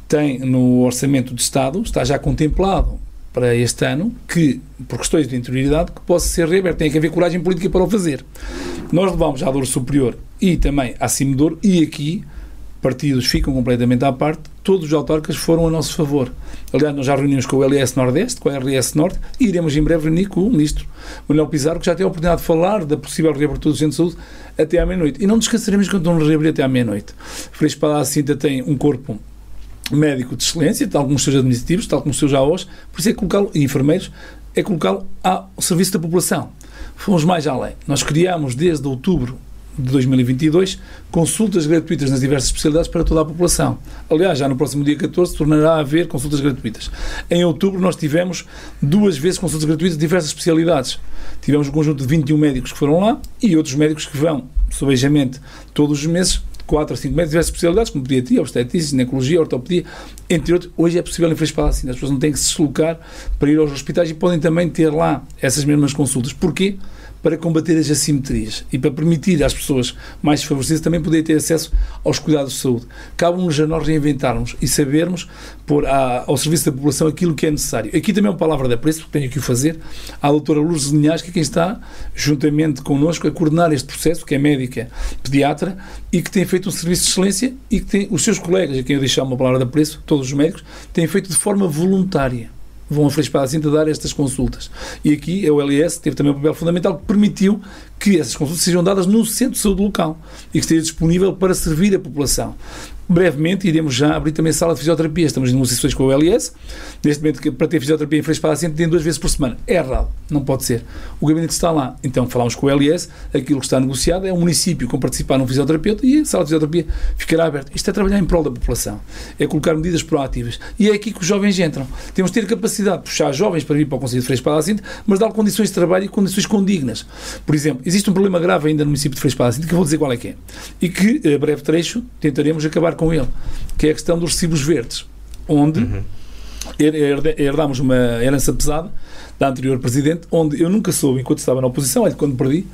tem no Orçamento de Estado, está já contemplado para este ano que, por questões de interioridade, que possa ser reaberto. Tem que haver coragem política para o fazer. Nós levamos à dor superior e também à Cimedor e aqui partidos ficam completamente à parte, todos os autarcas foram a nosso favor. Aliás, nós já reunimos com o LS Nordeste, com a RS Norte, e iremos em breve reunir com o Ministro Manuel Pizarro, que já tem a oportunidade de falar da possível reabertura do Centro de Saúde até à meia-noite. E não descansaremos quando vamos reabrir até à meia-noite. Freixo Palácio Cinta tem um corpo médico de excelência, tal como os seus administrativos, tal como os seus AOs, por isso é colocá-lo, e enfermeiros, é colocá-lo ao serviço da população. Fomos mais além. Nós criámos desde outubro de 2022 consultas gratuitas nas diversas especialidades para toda a população. Aliás, já no próximo dia 14 tornará a haver consultas gratuitas. Em outubro nós tivemos duas vezes consultas gratuitas de diversas especialidades. Tivemos um conjunto de 21 médicos que foram lá e outros médicos que vão, subejamente, todos os meses 4 a 5 médicos, diversas especialidades, como pediatria, obstetrícia, ginecologia, ortopedia, entre outros. Hoje é possível em Freixo assim, as pessoas não têm que se deslocar para ir aos hospitais e podem também ter lá essas mesmas consultas. Porquê? Para combater as assimetrias e para permitir às pessoas mais desfavorecidas também poderem ter acesso aos cuidados de saúde. Cabe-nos a nós reinventarmos e sabermos pôr ao serviço da população aquilo que é necessário. Aqui também é uma palavra de apreço, que tenho que o fazer, à doutora Lourdes Linhares, que é quem está, juntamente connosco, a coordenar este processo, que é médica pediatra e que tem feito um serviço de excelência e que tem os seus colegas, a quem eu deixar uma palavra de apreço, todos os médicos, têm feito de forma voluntária vão a a dar estas consultas. E aqui a OLS teve também um papel fundamental que permitiu que essas consultas sejam dadas no centro de saúde local e que esteja disponível para servir a população. Brevemente iremos já abrir também a sala de fisioterapia. Estamos em negociações com o LS. Neste momento, para ter fisioterapia em Freixo para a tem duas vezes por semana. É errado, não pode ser. O gabinete está lá. Então falamos com o LS, aquilo que está negociado é o município com participar num fisioterapeuta e a sala de fisioterapia ficará aberta. Isto é trabalhar em prol da população, é colocar medidas proativas. E é aqui que os jovens entram. Temos de ter capacidade de puxar jovens para vir para o Conselho de Freixo a mas dar condições de trabalho e condições condignas. Por exemplo, existe um problema grave ainda no município de Freixo a que eu vou dizer qual é que é. E que, a breve trecho, tentaremos acabar com ele, que é a questão dos recibos verdes, onde uhum. herdámos uma herança pesada da anterior presidente, onde eu nunca soube, enquanto estava na oposição, olha, quando perdi,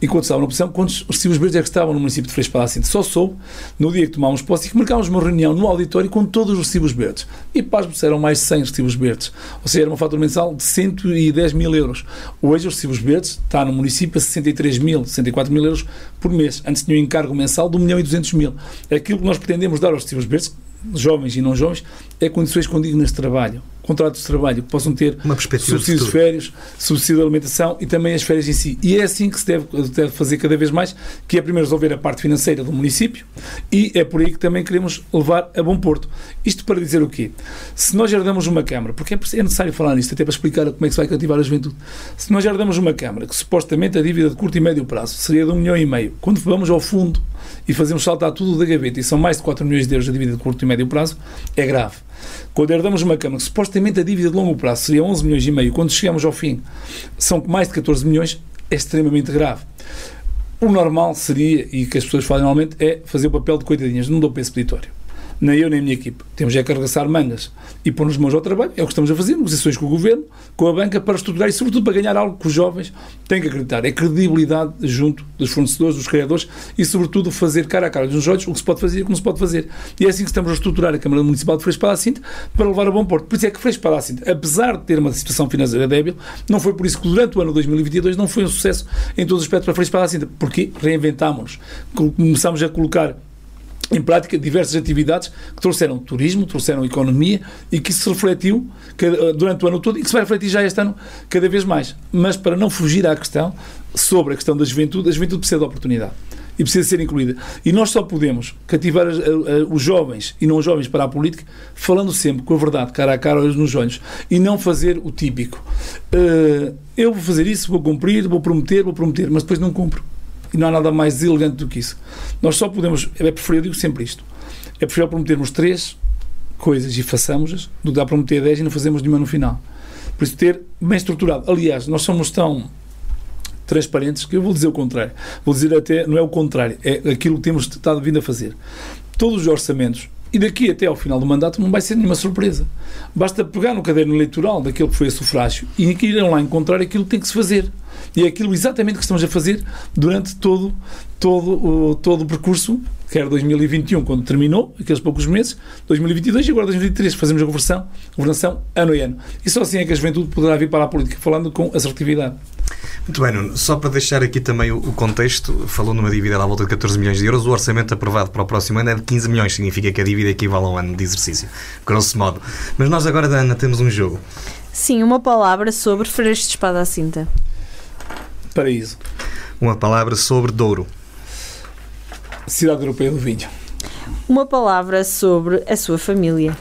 enquanto estava na oposição, quantos recibos verdes é que estavam no município de Freixo Palacinte. Só soube no dia que tomámos posse e que marcámos uma reunião no auditório com todos os recibos verdes. E, pasmo, eram mais de 100 recibos verdes. Ou seja, era uma fatura mensal de 110 mil euros. Hoje, os recibos verdes está no município a 63 mil, 64 mil euros por mês. Antes tinha um encargo mensal de 1 milhão e 200 mil. Aquilo que nós pretendemos dar aos recibos verdes, jovens e não jovens, é condições condignas de trabalho contratos de trabalho que possam ter subsídios de férias, subsídio de alimentação e também as férias em si. E é assim que se deve, deve, fazer cada vez mais, que é primeiro resolver a parte financeira do município e é por aí que também queremos levar a bom porto. Isto para dizer o quê? Se nós herdamos uma Câmara, porque é, é necessário falar nisto, até para explicar como é que se vai cativar a juventude, se nós herdamos uma Câmara que supostamente a dívida de curto e médio prazo seria de um milhão e meio, quando vamos ao fundo e fazemos saltar tudo da gaveta e são mais de 4 milhões de euros a dívida de curto e médio prazo, é grave. Quando herdamos uma Câmara supostamente a dívida de longo prazo seria 11 milhões e meio, quando chegamos ao fim são mais de 14 milhões, é extremamente grave. O normal seria, e que as pessoas fazem normalmente, é fazer o papel de coitadinhas, não dou para esse peditório nem eu nem a minha equipe. Temos é que arregaçar mangas e pôr-nos mãos ao trabalho. É o que estamos a fazer, negociações com o Governo, com a banca, para estruturar e, sobretudo, para ganhar algo que os jovens têm que acreditar. É credibilidade junto dos fornecedores, dos criadores e, sobretudo, fazer cara a cara dos olhos o que se pode fazer e o que não se pode fazer. E é assim que estamos a estruturar a Câmara Municipal de Freixo Palacinte para levar a bom porto. Por isso é que Freixo Palacinte, apesar de ter uma situação financeira débil, não foi por isso que durante o ano 2022 não foi um sucesso em todos os aspectos para Freixo Palacinte, porque reinventámos, começámos a colocar em prática diversas atividades que trouxeram turismo, trouxeram economia e que se refletiu durante o ano todo e que se vai refletir já este ano cada vez mais. Mas para não fugir à questão sobre a questão da juventude, a juventude precisa de oportunidade e precisa ser incluída. E nós só podemos cativar os jovens e não os jovens para a política falando sempre com a verdade, cara a cara, olhos nos olhos, e não fazer o típico. Eu vou fazer isso, vou cumprir, vou prometer, vou prometer, mas depois não cumpro e não há nada mais deselegante do que isso. Nós só podemos, é preferível, eu digo sempre isto, é preferível prometermos três coisas e façamos-as do que dar prometer dez e não fazemos nenhuma no final. Por isso, ter bem estruturado. Aliás, nós somos tão transparentes que eu vou dizer o contrário. Vou dizer até, não é o contrário, é aquilo que temos estado vindo a fazer. Todos os orçamentos, e daqui até ao final do mandato não vai ser nenhuma surpresa. Basta pegar no caderno eleitoral daquele que foi a sufrágio e irão lá encontrar aquilo que tem que se fazer. E é aquilo exatamente que estamos a fazer durante todo, todo, todo o percurso, quer 2021, quando terminou, aqueles poucos meses, 2022 e agora 2023, fazemos a governação, governação ano a ano. E só assim é que a juventude poderá vir para a política, falando com assertividade. Muito bem, Nuno. Só para deixar aqui também o, contexto, falou numa dívida à volta de 14 milhões de euros, o orçamento aprovado para o próximo ano é de 15 milhões, significa que a dívida equivale a um ano de exercício, grosso modo. Mas nós agora, Ana, temos um jogo. Sim, uma palavra sobre freixo de espada à cinta. Paraíso. Uma palavra sobre Douro. Cidade Europeia do Vinho. Uma palavra sobre a sua família.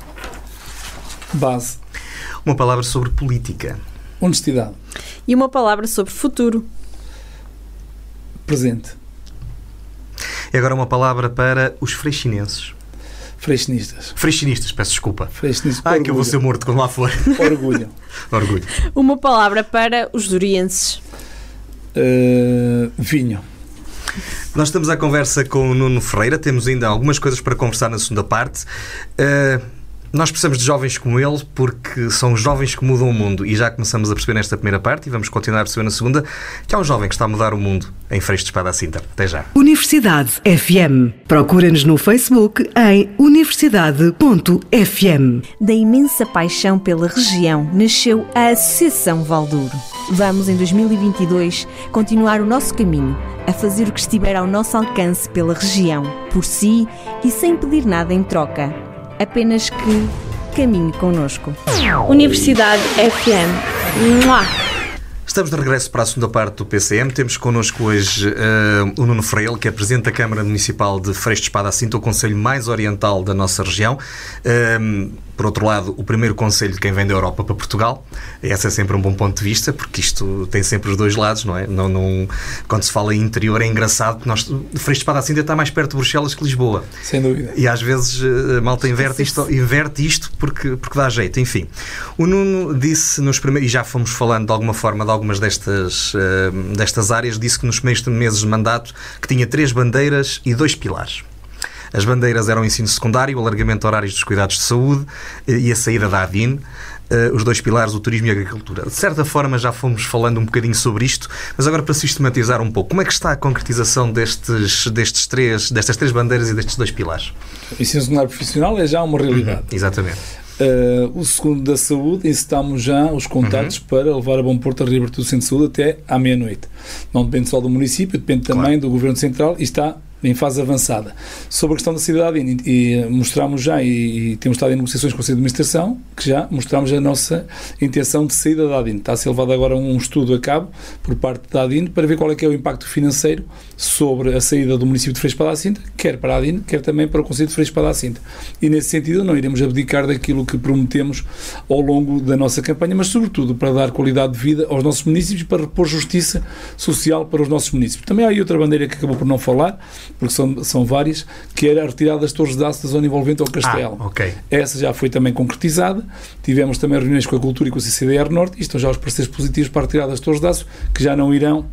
Base. Uma palavra sobre política. Honestidade. E uma palavra sobre futuro. Presente. E agora uma palavra para os freixinenses. Freixenistas. Freixinistas, peço desculpa. Freixenistas. Ai, que eu vou ser morto quando lá for. Orgulho. Orgulho. Uma palavra para os durienses. Uh, vinho. Nós estamos à conversa com o Nuno Ferreira, temos ainda algumas coisas para conversar na segunda parte. Uh, nós precisamos de jovens como ele porque são os jovens que mudam o mundo e já começamos a perceber nesta primeira parte e vamos continuar a perceber na segunda que há um jovem que está a mudar o mundo em Freixo de Espada à Cinta. Até já. Universidade FM. Procura-nos no Facebook em universidade.fm. Da imensa paixão pela região nasceu a Associação Valdouro. Vamos, em 2022, continuar o nosso caminho, a fazer o que estiver ao nosso alcance pela região, por si e sem pedir nada em troca. Apenas que caminhe connosco. Universidade FM. Mua! Estamos de regresso para a segunda parte do PCM. Temos connosco hoje uh, o Nuno Freire, que é Presidente da Câmara Municipal de Freixo de Espada Cinta, o Conselho mais oriental da nossa região. Uh, por outro lado, o primeiro conselho de quem vem da Europa para Portugal. Esse é sempre um bom ponto de vista, porque isto tem sempre os dois lados, não é? Não, não, quando se fala em interior é engraçado que nós, Freixo de Cinta está mais perto de Bruxelas que Lisboa. Sem dúvida. E às vezes eh, a malta inverte isto, inverte isto porque, porque dá jeito. Enfim, o Nuno disse nos primeiros, e já fomos falando de alguma forma de algumas destas, uh, destas áreas, disse que nos primeiros meses de mandato que tinha três bandeiras e dois pilares. As bandeiras eram o ensino secundário, o alargamento de horários dos cuidados de saúde eh, e a saída da ADIN. Uh, os dois pilares, o turismo e a agricultura. De certa forma já fomos falando um bocadinho sobre isto, mas agora para sistematizar um pouco, como é que está a concretização destes, destes três, destas três bandeiras e destes dois pilares? O ensino secundário profissional é já uma realidade. Uhum, exatamente. Uh, o segundo da saúde, incitamos já os contatos uhum. para levar a bom porto a reabertura do centro de saúde até à meia-noite. Não depende só do município, depende também claro. do Governo Central e está em fase avançada. Sobre a questão da cidade, e, e mostramos já, e, e, temos estado em negociações com o Conselho de Administração, que já mostramos a nossa intenção de saída da ADIN. Está a ser levado agora um estudo a cabo por parte da ADIN para ver qual é que é o impacto financeiro sobre a saída do município de Freixo para a Cinta, quer para a ADIN, quer também para o Conselho de Freixo para a Cinta. E nesse sentido não iremos abdicar daquilo que prometemos ao longo da nossa campanha, mas sobretudo para dar qualidade de vida aos nossos municípios e para repor justiça social para os nossos municípios. Também há aí outra bandeira que acabou por não falar, porque são, são várias, que era a retirada das torres de aço da zona envolvente ao castelo. Ah, okay. Essa já foi também concretizada. Tivemos também reuniões com a Cultura e com a CCDR Norte e estão já os parceiros positivos para a retirada das torres de aço, que já não irão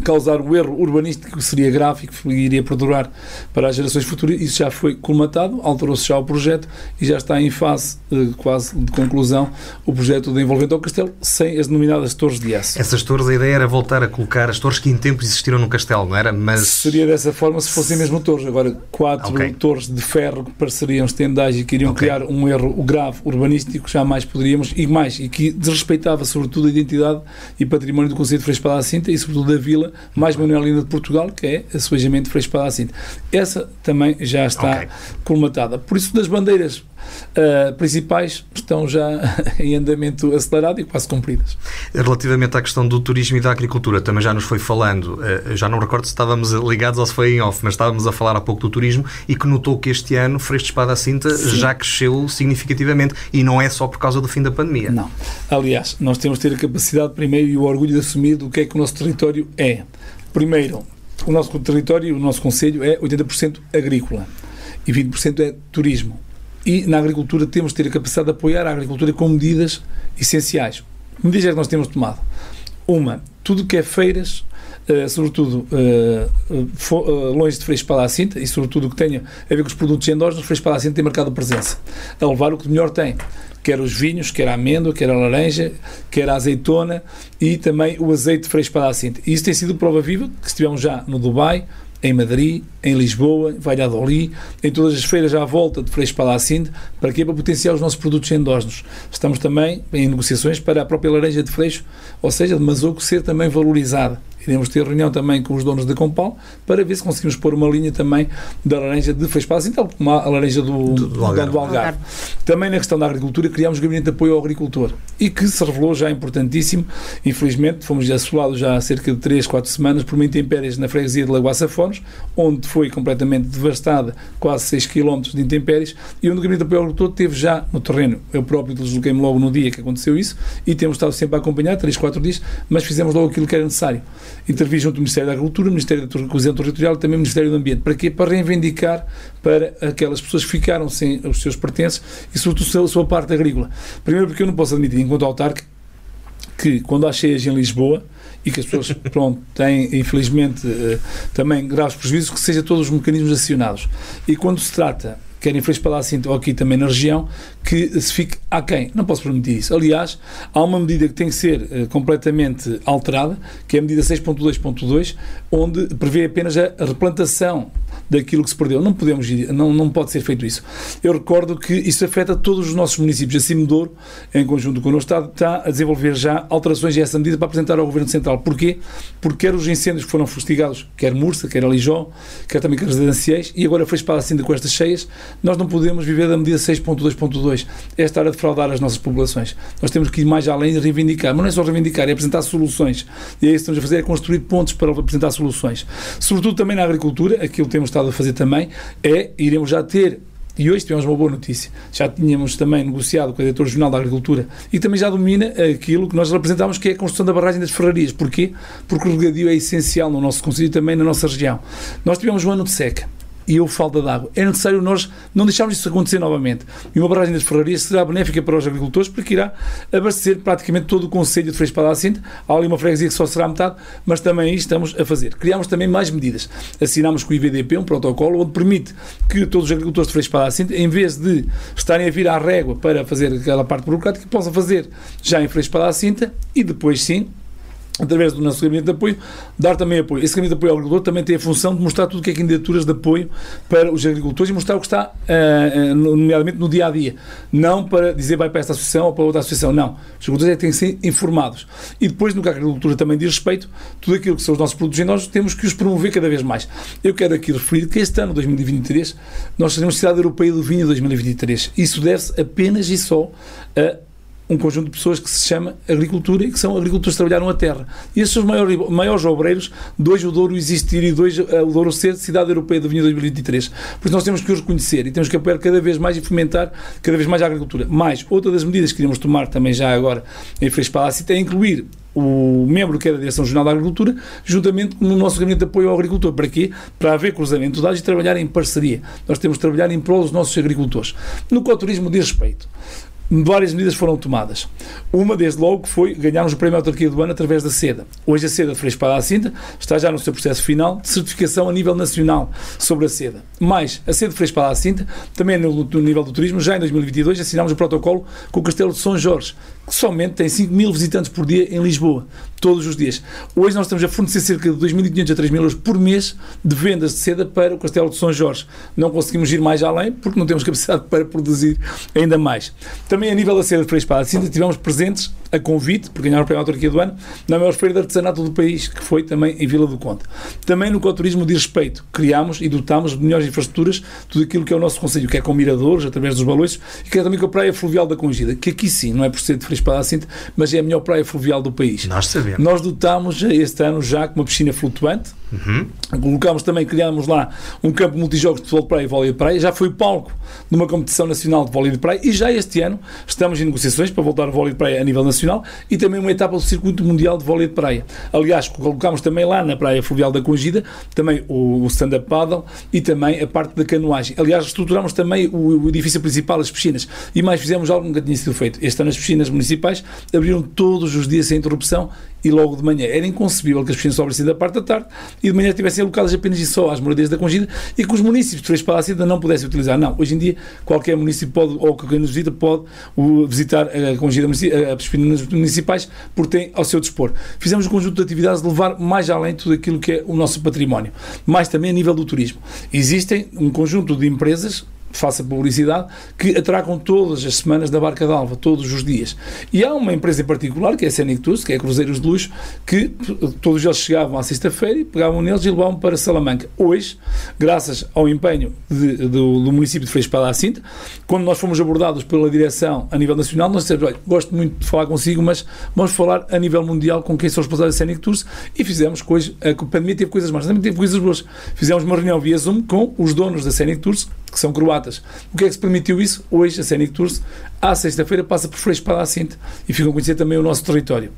causar o erro urbanístico que seria gráfico que iria perdurar para as gerações futuras. Isso já foi colmatado, alterou-se já o projeto e já está em fase eh, quase de conclusão o projeto de envolvimento ao castelo, sem as denominadas torres de aço. Essas torres, a ideia era voltar a colocar as torres que em tempo existiram no castelo, não era? Mas... Seria dessa forma se fossem mesmo torres. Agora, quatro okay. torres de ferro que pareceriam estendais e que iriam okay. criar um erro grave urbanístico, jamais poderíamos, e mais, e que desrespeitava sobretudo a identidade e património do Conselho de Freixo para a Cinta e sobretudo da vila mais Manuelina de Portugal, que é assuejamento de Freixo Cinta. Essa também já está okay. colmatada. Por isso, das bandeiras uh, principais estão já em andamento acelerado e quase cumpridas. Relativamente à questão do turismo e da agricultura, também já nos foi falando, uh, já não recordo se estávamos ligados ou se foi em off, mas estávamos a falar há pouco do turismo e que notou que este ano Freixo de Espada à Cinta Sim. já cresceu significativamente e não é só por causa do fim da pandemia. Não. Aliás, nós temos de ter a capacidade primeiro e o orgulho de assumir do que é que o nosso território é. Primeiro, o nosso território, o nosso conselho é 80% agrícola e 20% é turismo. E na agricultura temos de ter a capacidade de apoiar a agricultura com medidas essenciais. Medidas é que nós temos tomado. Uma, tudo que é feiras, Uh, sobretudo uh, uh, longe de Freixo Cinta e sobretudo o que tenha a ver com os produtos endógenos, Freixo Cinta tem marcado presença a levar o que melhor tem quer os vinhos, quer a amêndoa, quer a laranja, quer a azeitona e também o azeite fresco para a cinta. E isso tem sido prova viva, que estivemos já no Dubai, em Madrid, em Lisboa, em Valladolid, em todas as feiras à volta de Freixo Cinta, para quê? Para potenciar os nossos produtos endógenos. Estamos também em negociações para a própria laranja de Freixo, ou seja, de Mazoco, ser também valorizada. Iremos ter reunião também com os donos da Compal para ver se conseguimos pôr uma linha também da laranja de Freixo Espada, tal como a laranja do, do, do, Algarve. do Algarve. Também na questão da agricultura, criámos um gabinete de apoio ao agricultor e que se revelou já importantíssimo. Infelizmente, fomos assolados já há cerca de 3, 4 semanas por uma intempéries na freguesia de Lagoa Safones, onde foi completamente devastada quase 6 km de intempéries e onde o gabinete de apoio ao agricultor teve já no terreno. Eu próprio desloquei-me logo no dia que aconteceu isso e temos estado sempre a acompanhar, 3, 4 dias, mas fizemos logo aquilo que era necessário. Intervi junto do Ministério da Agricultura, Ministério da Coesão Territorial e também o Ministério do Ambiente. Para quê? Para reivindicar para aquelas pessoas que ficaram sem os seus pertences e, sobretudo, a sua parte agrícola. Primeiro, porque eu não posso admitir, enquanto autarca, que quando há cheias em Lisboa e que as pessoas pronto, têm, infelizmente, eh, também graves prejuízos, que sejam todos os mecanismos acionados. E quando se trata quer em Freixo Palacinte ou aqui também na região, que se fique aquém. Não posso permitir isso. Aliás, há uma medida que tem que ser uh, completamente alterada, que é a medida 6.2.2, onde prevê apenas a replantação daquilo que se perdeu. Não podemos não, não pode ser feito isso. Eu recordo que isso afeta todos os nossos municípios. Acima de Ouro, em conjunto com o Estado, está a desenvolver já alterações a essa medida para apresentar ao Governo Central. Porquê? Porque quer os incêndios que foram fustigados, quer Mursa, quer Alijó, quer também residenciais, e agora foi espada ainda com estas cheias, nós não podemos viver da medida 6.2.2. É estar a defraudar as nossas populações. Nós temos que ir mais além e reivindicar. Mas não é só reivindicar, é apresentar soluções. E é isso que estamos a fazer, é construir pontos para apresentar soluções. Sobretudo também na agricultura, aquilo que temos estado a fazer também, é iremos já ter e hoje tivemos uma boa notícia. Já tínhamos também negociado com o diretor jornal da Agricultura e também já domina aquilo que nós representamos, que é a construção da barragem das ferrarias. Porquê? Porque o regadio é essencial no nosso Conselho e também na nossa região. Nós tivemos um ano de seca e houve falta de água. É necessário nós não deixarmos isso acontecer novamente. E uma barragem das ferrarias será benéfica para os agricultores porque irá abastecer praticamente todo o Conselho de Freixo para Cinta. Há ali uma freguesia que só será metade, mas também estamos a fazer. Criámos também mais medidas. Assinámos com o IVDP um protocolo onde permite que todos os agricultores de Freixo para Cinta, em vez de estarem a vir à régua para fazer aquela parte burocrática, possam fazer já em Freixo Cinta e depois sim através do nosso gabinete de apoio, dar também apoio. Esse gabinete de apoio ao agricultor também tem a função de mostrar tudo o que é candidaturas de apoio para os agricultores e mostrar o que está, uh, nomeadamente, no dia a dia. Não para dizer vai para esta associação ou para outra associação. Não. Os agricultores é que têm que ser informados. E depois, no que a agricultura também diz respeito, tudo aquilo que são os nossos produtos e nós temos que os promover cada vez mais. Eu quero aqui referir que este ano, 2023, nós temos Cidade Europeia do Vinho 2023. Isso deve-se apenas e só a um conjunto de pessoas que se chama agricultura e que são agricultores que trabalharam a terra. E esses são os maiores, maiores obreiros de hoje o Douro existir e de hoje eh, o Douro ser cidade europeia vinho 2023. Por isso nós temos que os reconhecer e temos que apoiar cada vez mais e fomentar cada vez mais a agricultura. Mais, outra das medidas que queríamos tomar também já agora em Freixo Palácio é incluir o membro que é da Direção Regional da Agricultura, juntamente com o nosso gabinete de apoio ao agricultor. Para quê? Para haver cruzamento de dados e trabalhar em parceria. Nós temos de trabalhar em prol dos nossos agricultores. No ecoturismo diz respeito várias medidas foram tomadas. Uma, desde logo, foi ganharmos o Prémio Autarquia do Ano através da SEDA. Hoje a SEDA de Freixo para a Cinta está já no seu processo final de certificação a nível nacional sobre a SEDA. Mais, a SEDA de Freixo para a Cinta, também no, no nível do turismo, já em 2022 assinámos o protocolo com o Castelo de São Jorge, que somente tem 5 mil visitantes por dia em Lisboa, todos os dias. Hoje nós estamos a fornecer cerca de 2.500 a 3.000 euros por mês de vendas de seda para o Castelo de São Jorge. Não conseguimos ir mais além porque não temos capacidade para produzir ainda mais. Também a nível da seda de Freixo Espada Cinta tivemos presentes a convite, por ganhar o prémio Autarquia do Ano, na maior feira de artesanato do país, que foi também em Vila do Conde. Também no ecoturismo de respeito, criámos e dotámos de melhores infraestruturas tudo aquilo que é o nosso Conselho, que é com miradores, através dos balões, e que é também com a Praia Fluvial da Congida, que aqui sim, não é por ser de Freixo Espada Cinta, mas é a melhor praia fluvial do país. Nós sabemos. Nós dotámos este ano já com uma piscina flutuante, Uhum. Colocámos também, criámos lá um campo multijogos de futebol de praia e vôlei de praia. Já foi palco de uma competição nacional de vôlei de praia e já este ano estamos em negociações para voltar ao vôlei de praia a nível nacional e também uma etapa do circuito mundial de vôlei de praia. Aliás, colocámos também lá na praia fluvial da Congida também o, stand-up paddle e também a parte da canoagem. Aliás, estruturámos também o, o edifício principal, as piscinas e mais fizemos algo que nunca tinha sido feito. Este ano as piscinas municipais abriram todos os dias sem interrupção e logo de manhã. Era inconcebível que as piscinas abrissem da parte da tarde e de manhã estivessem alocadas apenas e só às moradias da Congida e que os municípios de Freixo Palacida não pudessem utilizar. Não, hoje em dia qualquer município pode, ou quem nos visita, pode visitar a Congida, as municipais porque tem ao seu dispor. Fizemos um conjunto de atividades de levar mais além tudo aquilo que é o nosso património, mais também a nível do turismo. Existem um conjunto de empresas faça publicidade, que atracam todas as semanas da Barca d'Alva, todos os dias. E há uma empresa em particular, que é a Scenic Tours, que é Cruzeiros de Luxo, que todos eles chegavam à sexta-feira e pegavam neles e levavam para Salamanca. Hoje, graças ao empenho de, do, do, município de Freixo Cinta, quando nós fomos abordados pela direção a nível nacional, nós dissemos, olha, gosto muito de falar consigo, mas vamos falar a nível mundial com quem são os responsáveis da Scenic Tours e fizemos coisas, a pandemia teve coisas más, também teve coisas boas. Fizemos uma reunião via Zoom com os donos da Scenic Tours, que são croatas. O que é que se permitiu isso? Hoje a Scenic Tours, à sexta-feira, passa por Freixo Cinta e ficam a conhecer também o nosso território.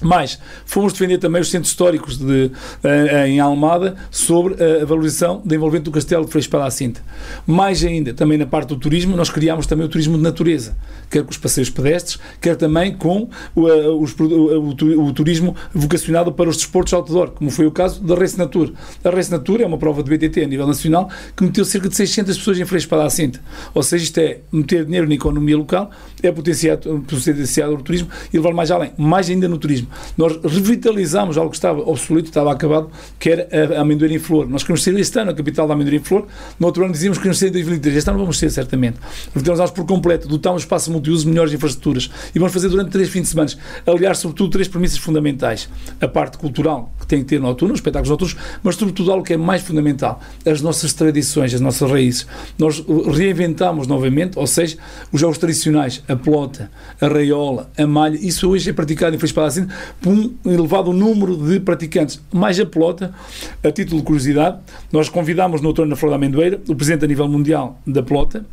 Mas fomos defender também os centros históricos de, uh, em Almada sobre a valorização do envolvimento do Castelo de Freixo Cinta. Mais ainda, também na parte do turismo, nós criámos também o turismo de natureza, quer com os passeios pedestres, quer também com o, os, o, o, turismo vocacionado para os desportos outdoor, como foi o caso da Race Natur. A Race Natur é uma prova de BTT a nível nacional que meteu cerca de 600 pessoas em Freixo Cinta. Ou seja, isto é meter dinheiro na economia local, é potenciar, potenciar o turismo e levar mais além, mais ainda no turismo. Nós revitalizámos algo que estava obsoleto, estava acabado, que era a amendoeira em flor. Nós queremos ser este ano a capital da amendoeira em flor, no outro ano dizíamos que queremos ser em 2023. Este ano vamos ser, certamente. Revitalizámos por completo, dotámos espaço multiuso, melhores infraestruturas e vamos fazer durante três fins de semana. Aliás, sobretudo, três premissas fundamentais. A parte cultural, que tem que ter no outono, os espetáculos noturnos, mas sobretudo algo que é mais fundamental, as nossas tradições, as nossas raízes. Nós reinventamos novamente, ou seja, os jogos tradicionais, a pelota, a raiola, a malha, isso hoje é praticado em Freixo Palacino por um elevado número de praticantes. Mais a pelota, a título de curiosidade, nós convidámos no outono na Flor da Amendoeira o presidente a nível mundial da pelota,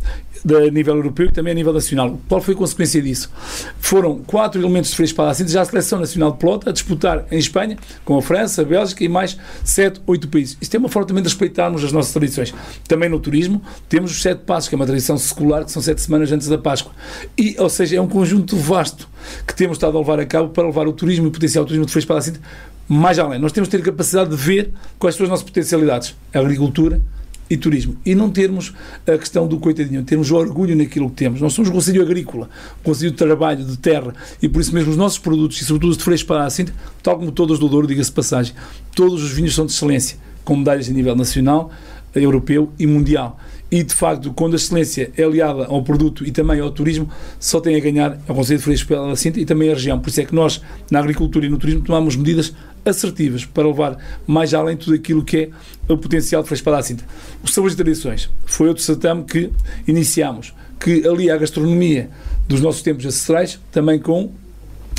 a nível europeu e também a nível nacional. Qual foi a consequência disso? Foram quatro elementos de Freixo Palacino, já a seleção nacional de pelota, a disputar em Espanha, com a França, a Bélgica e mais sete, oito países. Isto é uma forma também de respeitarmos as nossas tradições. Também no turismo, temos os sete passos, que é uma tradição secular, que são sete semanas antes da Páscoa. E, ou seja, é um conjunto vasto que temos estado a levar a cabo para levar o turismo e o potencial turismo de Freixo Palacinte mais além. Nós temos de ter capacidade de ver quais são as nossas potencialidades. Agricultura, e turismo. E não termos a questão do coitadinho, termos orgulho naquilo que temos. Nós somos um Conselho Agrícola, um Conselho de Trabalho, de Terra, e por isso mesmo os nossos produtos, e sobretudo os de Freixo para a Cinta, tal como todos do Douro, diga-se passagem, todos os vinhos são de excelência, com medalhas a nível nacional, europeu e mundial. E de facto, quando a excelência é aliada ao produto e também ao turismo, só tem a ganhar ao Conselho de Freixo para a Cinta e também a região. Por isso é que nós, na agricultura e no turismo, tomamos medidas assertivas para levar mais além tudo aquilo que é o potencial de Freixo da Cinta. O Sabores e Tradições foi outro certame que iniciamos, que alia a gastronomia dos nossos tempos ancestrais, também com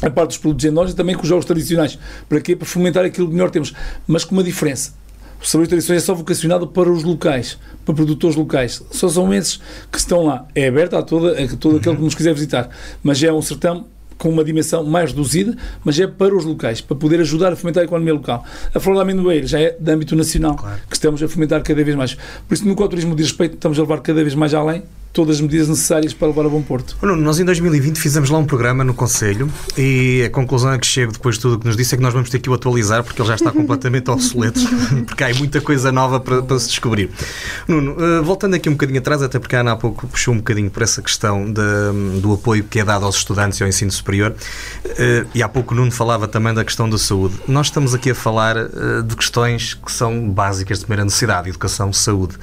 a parte dos produtos endógenos e também com os jogos tradicionais. Para quê? Para fomentar aquilo que melhor temos. Mas com uma diferença. O Sabor e Tradições é só vocacionado para os locais, para produtores locais. Só são esses que estão lá. É aberto a, toda, a todo aquele que nos quiser visitar. Mas é um certame com uma dimensão mais reduzida, mas é para os locais, para poder ajudar a fomentar a economia local. A Flor da Amendoeira já é de âmbito nacional, claro. que estamos a fomentar cada vez mais. Por isso, no que ao turismo diz respeito, estamos a levar cada vez mais além todas as medidas necessárias para levar a bom porto. Nuno, nós em 2020 fizemos lá um programa no Conselho e a conclusão a que chego depois de tudo o que nos disse é que nós vamos ter que o atualizar porque ele já está completamente obsoleto, porque há muita coisa nova para, para se descobrir. Nuno, uh, voltando aqui um bocadinho atrás, até porque a Ana há pouco puxou um bocadinho por essa questão de, do apoio que é dado aos estudantes e ao ensino superior, uh, e há pouco Nuno falava também da questão da saúde. Nós estamos aqui a falar uh, de questões que são básicas de primeira necessidade, educação, saúde.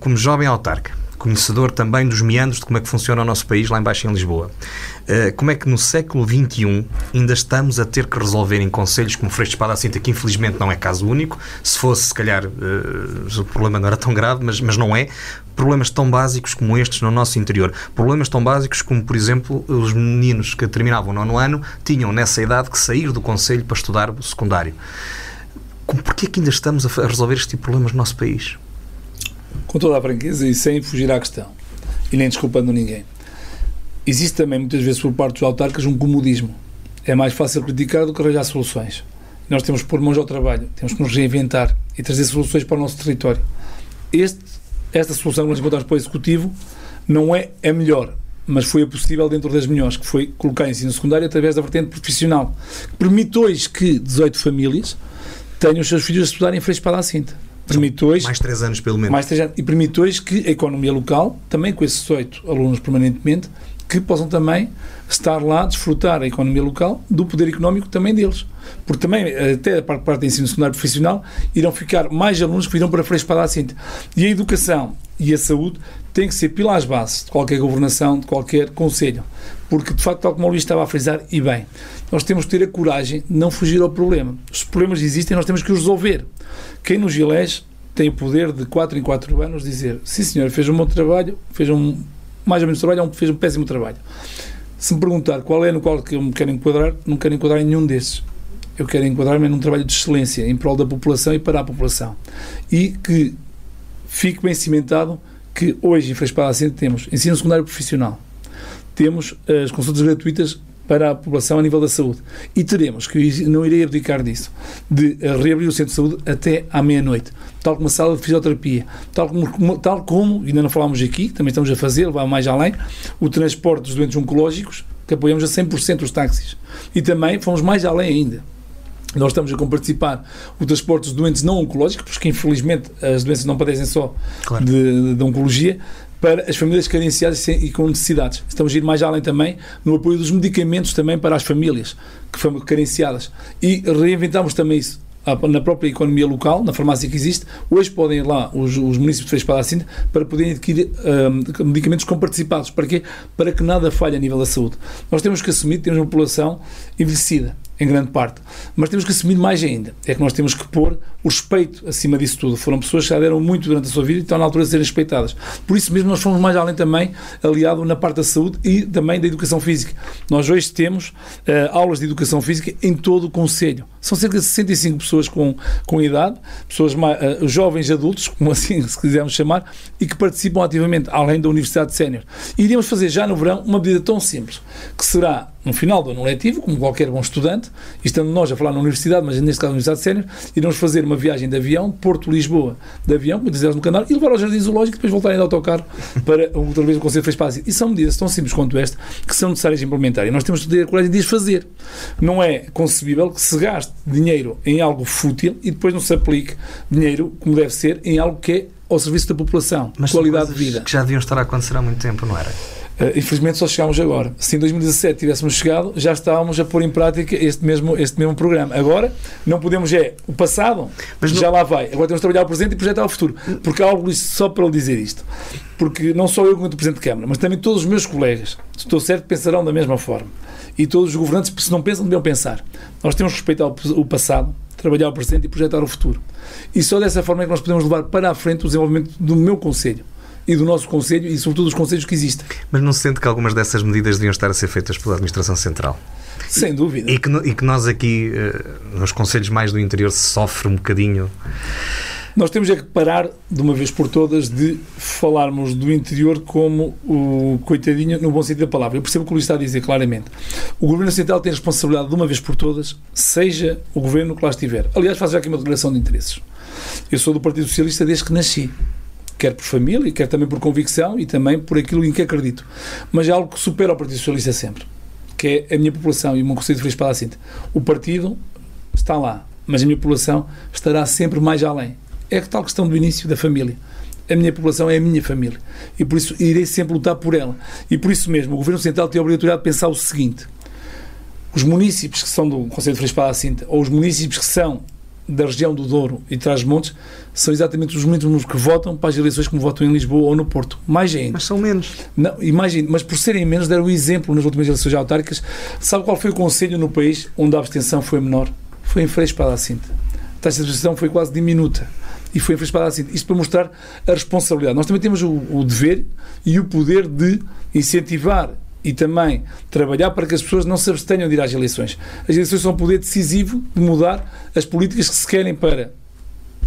como jovem autarca, conhecedor também dos meandros de como é que funciona o nosso país lá embaixo em Lisboa. Uh, como é que no século XXI ainda estamos a ter que resolver em conselhos como Freixo de Espada Cinta, que infelizmente não é caso único, se fosse se calhar uh, o problema não era tão grave, mas, mas não é, problemas tão básicos como estes no nosso interior. Problemas tão básicos como, por exemplo, os meninos que terminavam nono ano tinham nessa idade que sair do conselho para estudar o secundário. Porquê é que ainda estamos a resolver este tipo de problemas no nosso país? Com toda a franqueza e sem fugir à questão, e nem desculpando ninguém. Existe também, muitas vezes, por parte dos autarcas, um comodismo. É mais fácil criticar do que arranjar soluções. Nós temos que pôr mãos ao trabalho, temos que nos reinventar e trazer soluções para o nosso território. Este, esta solução que nós encontramos para o Executivo não é a melhor, mas foi a possível dentro das melhores, que foi colocar ensino secundário através da vertente profissional, que permite hoje que 18 famílias tenham os seus filhos a estudar em Freixo Cinta permite hoje, mais três anos pelo menos. Mais três anos, e permite hoje que a economia local, também com esses oito alunos permanentemente, que possam também estar lá, desfrutar a economia local do poder económico também deles. Porque também, até a parte, parte do ensino secundário profissional, irão ficar mais alunos que virão para Freixo para a Cinta. E a educação e a saúde têm que ser pilares base de qualquer governação, de qualquer conselho. Porque, de facto, tal como o Luís estava a frisar, e bem, nós temos que ter a coragem de não fugir ao problema. Os problemas existem, nós temos que os resolver. Quem nos elege tem o poder de 4 em 4 anos dizer sim senhor, fez um bom trabalho, fez um mais ou menos trabalho, ou fez um péssimo trabalho. Se me perguntar qual é no qual que eu me quero enquadrar, não quero enquadrar em nenhum desses. Eu quero enquadrar-me num trabalho de excelência em prol da população e para a população. E que fique bem cimentado que hoje em Freixo Para temos ensino secundário profissional, temos as consultas gratuitas para a população a nível da saúde. E teremos, que não irei abdicar disso, de reabrir o centro de saúde até à meia-noite, tal como a sala de fisioterapia, tal como, tal como, ainda não falámos aqui, também estamos a fazer, vai mais além, o transporte dos doentes oncológicos, que apoiamos a 100% os táxis. E também fomos mais além ainda. Nós estamos a comparticipar o transporte dos doentes não oncológicos, porque infelizmente as doenças não padecem só claro. de, de oncologia, para as famílias carenciadas e com necessidades. Estamos a ir mais além também no apoio dos medicamentos também para as famílias que foram carenciadas. E reinventamos também isso na própria economia local, na farmácia que existe, hoje podem ir lá os, os municípios de Freixo para a para poderem adquirir um, medicamentos comparticipados. Para quê? Para que nada falhe a nível da saúde. Nós temos que assumir que temos uma população envelhecida em grande parte. Mas temos que assumir mais ainda. É que nós temos que pôr o respeito acima disso tudo. Foram pessoas que já deram muito durante a sua vida e estão na altura de serem respeitadas. Por isso mesmo nós fomos mais além também, aliado na parte da saúde e também da educação física. Nós hoje temos uh, aulas de educação física em todo o Conselho. São cerca de 65 pessoas com, com idade, pessoas mais, uh, jovens adultos, como assim se quisermos chamar, e que participam ativamente, além da Universidade Sénior. Iríamos fazer já no verão uma medida tão simples, que será no final do ano letivo, como qualquer bom estudante, estando nós a falar na universidade, mas neste caso na Universidade Sénior, iremos fazer uma viagem de avião, Porto-Lisboa, de avião, como dizemos no canal, e levar ao Jardim Zoológico e depois voltarem de autocarro para outra vez o Conselho fez para E são medidas tão simples quanto esta que são necessárias implementar. E nós temos de ter a coragem de as fazer. Não é concebível que se gaste dinheiro em algo fútil e depois não se aplique dinheiro, como deve ser, em algo que é ao serviço da população, Mas qualidade de vida. Que já deviam estar a acontecer há muito tempo, não era? Uh, infelizmente só chegámos agora. Se em 2017 tivéssemos chegado, já estávamos a pôr em prática este mesmo, este mesmo programa. Agora, não podemos, é o passado, Mas já não... lá vai. Agora temos de trabalhar o presente e projetar o futuro. Porque há algo só para lhe dizer isto. Porque não só eu, como Presidente de Câmara, mas também todos os meus colegas, estou certo, pensarão da mesma forma. E todos os governantes, se não pensam, deviam pensar. Nós temos que respeitar o passado, trabalhar o presente e projetar o futuro. E só dessa forma é que nós podemos levar para a frente o desenvolvimento do meu Conselho e do nosso Conselho e, sobretudo, dos Conselhos que existem. Mas não se sente que algumas dessas medidas deviam estar a ser feitas pela Administração Central? Sem dúvida. E que, e que nós aqui, uh, nos Conselhos mais do interior, se sofre um bocadinho. Nós temos é que parar, de uma vez por todas, de falarmos do interior como o coitadinho, no bom sentido da palavra. Eu percebo o que o Luís está a dizer claramente. O Governo Central tem responsabilidade, de uma vez por todas, seja o Governo que lá estiver. Aliás, faço já aqui uma declaração de interesses. Eu sou do Partido Socialista desde que nasci quer por família, quer também por convicção e também por aquilo em que acredito. Mas é algo que supera o Partido Socialista sempre, que é a minha população e o meu Conselho de Feliz Cinta. O partido está lá, mas a minha população estará sempre mais além. É a tal questão do início da família. A minha população é a minha família e por isso irei sempre lutar por ela. E por isso mesmo, o Governo Central tem a obrigatoriedade de pensar o seguinte: os municípios que são do Conselho de Feliz Cinta ou os municípios que são da região do Douro e Trás-Montes são exatamente os mesmos que votam para as eleições como votam em Lisboa ou no Porto. Mais ainda. Mas são menos. Não, imagine, mas por serem menos, deram o exemplo nas últimas eleições autárquicas. Sabe qual foi o conselho no país onde a abstenção foi menor? Foi em Freixo para a taxa de abstenção foi quase diminuta. E foi em Freixo para a Cinta. Isto para mostrar a responsabilidade. Nós também temos o, o dever e o poder de incentivar e também trabalhar para que as pessoas não se abstenham de ir às eleições. As eleições são um poder decisivo de mudar as políticas que se querem para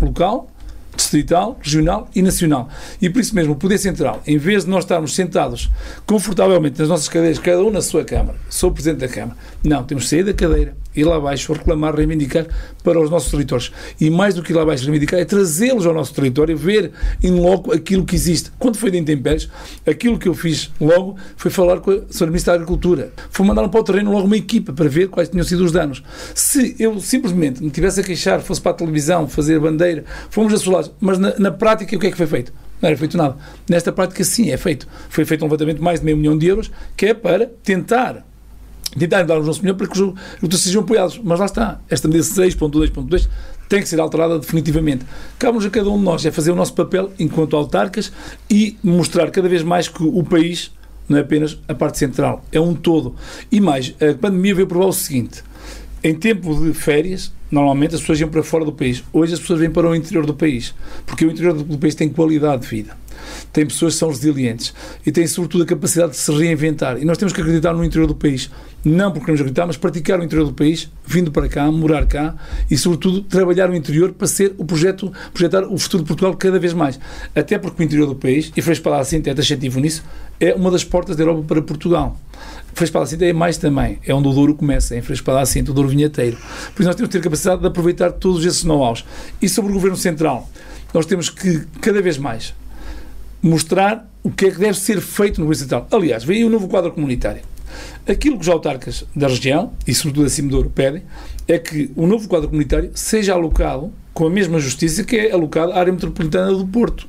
local, distrital, regional e nacional. E por isso mesmo, o Poder Central, em vez de nós estarmos sentados confortavelmente nas nossas cadeiras, cada um na sua Câmara, sou Presidente da Câmara, não, temos que sair da cadeira, ir lá abaixo, reclamar, reivindicar para os nossos territórios. E mais do que ir lá abaixo reivindicar, é trazê-los ao nosso território, ver em loco aquilo que existe. Quando foi de intempéries, aquilo que eu fiz logo foi falar com a Sra. Ministra da Agricultura. Foi mandar para o terreno logo uma equipa para ver quais tinham sido os danos. Se eu simplesmente me tivesse a queixar, fosse para a televisão, fazer bandeira, fomos assolados, mas na, na prática o que é que foi feito? não era feito nada. Nesta prática, sim, é feito. Foi feito um levantamento de mais de meio milhão de euros, que é para tentar tentar dar o nosso melhor para que os lutas sejam apoiados. Mas lá está, esta medida 6.2.2 tem que ser alterada definitivamente. Cabe-nos a cada um de nós é fazer o nosso papel enquanto autarcas e mostrar cada vez mais que o país não é apenas a parte central, é um todo. E mais, a pandemia veio provar o seguinte: em tempo de férias, normalmente as pessoas iam para fora do país. Hoje as pessoas vêm para o interior do país, porque o interior do país tem qualidade de vida. Tem pessoas que são resilientes e têm, sobretudo, a capacidade de se reinventar. E nós temos que acreditar no interior do país. Não porque queremos acreditar, mas praticar o interior do país, vindo para cá, morar cá e, sobretudo, trabalhar o interior para ser o projeto, projetar o futuro de Portugal cada vez mais. Até porque o interior do país, e Freixo assim, é taxativo nisso, é uma das portas da Europa para Portugal. Freixo Cinta é mais também, é onde o Douro começa, em Freixo Cinta, o Douro Vinheteiro. Por isso nós temos que ter capacidade de aproveitar todos esses know-hows. E sobre o Governo Central, nós temos que, cada vez mais, mostrar o que é que deve ser feito no Governo Central. Aliás, aí o novo quadro comunitário. Aquilo que os autarcas da região, e sobretudo acima do Douro, pedem, é que o novo quadro comunitário seja alocado com a mesma justiça que é alocado à área metropolitana do Porto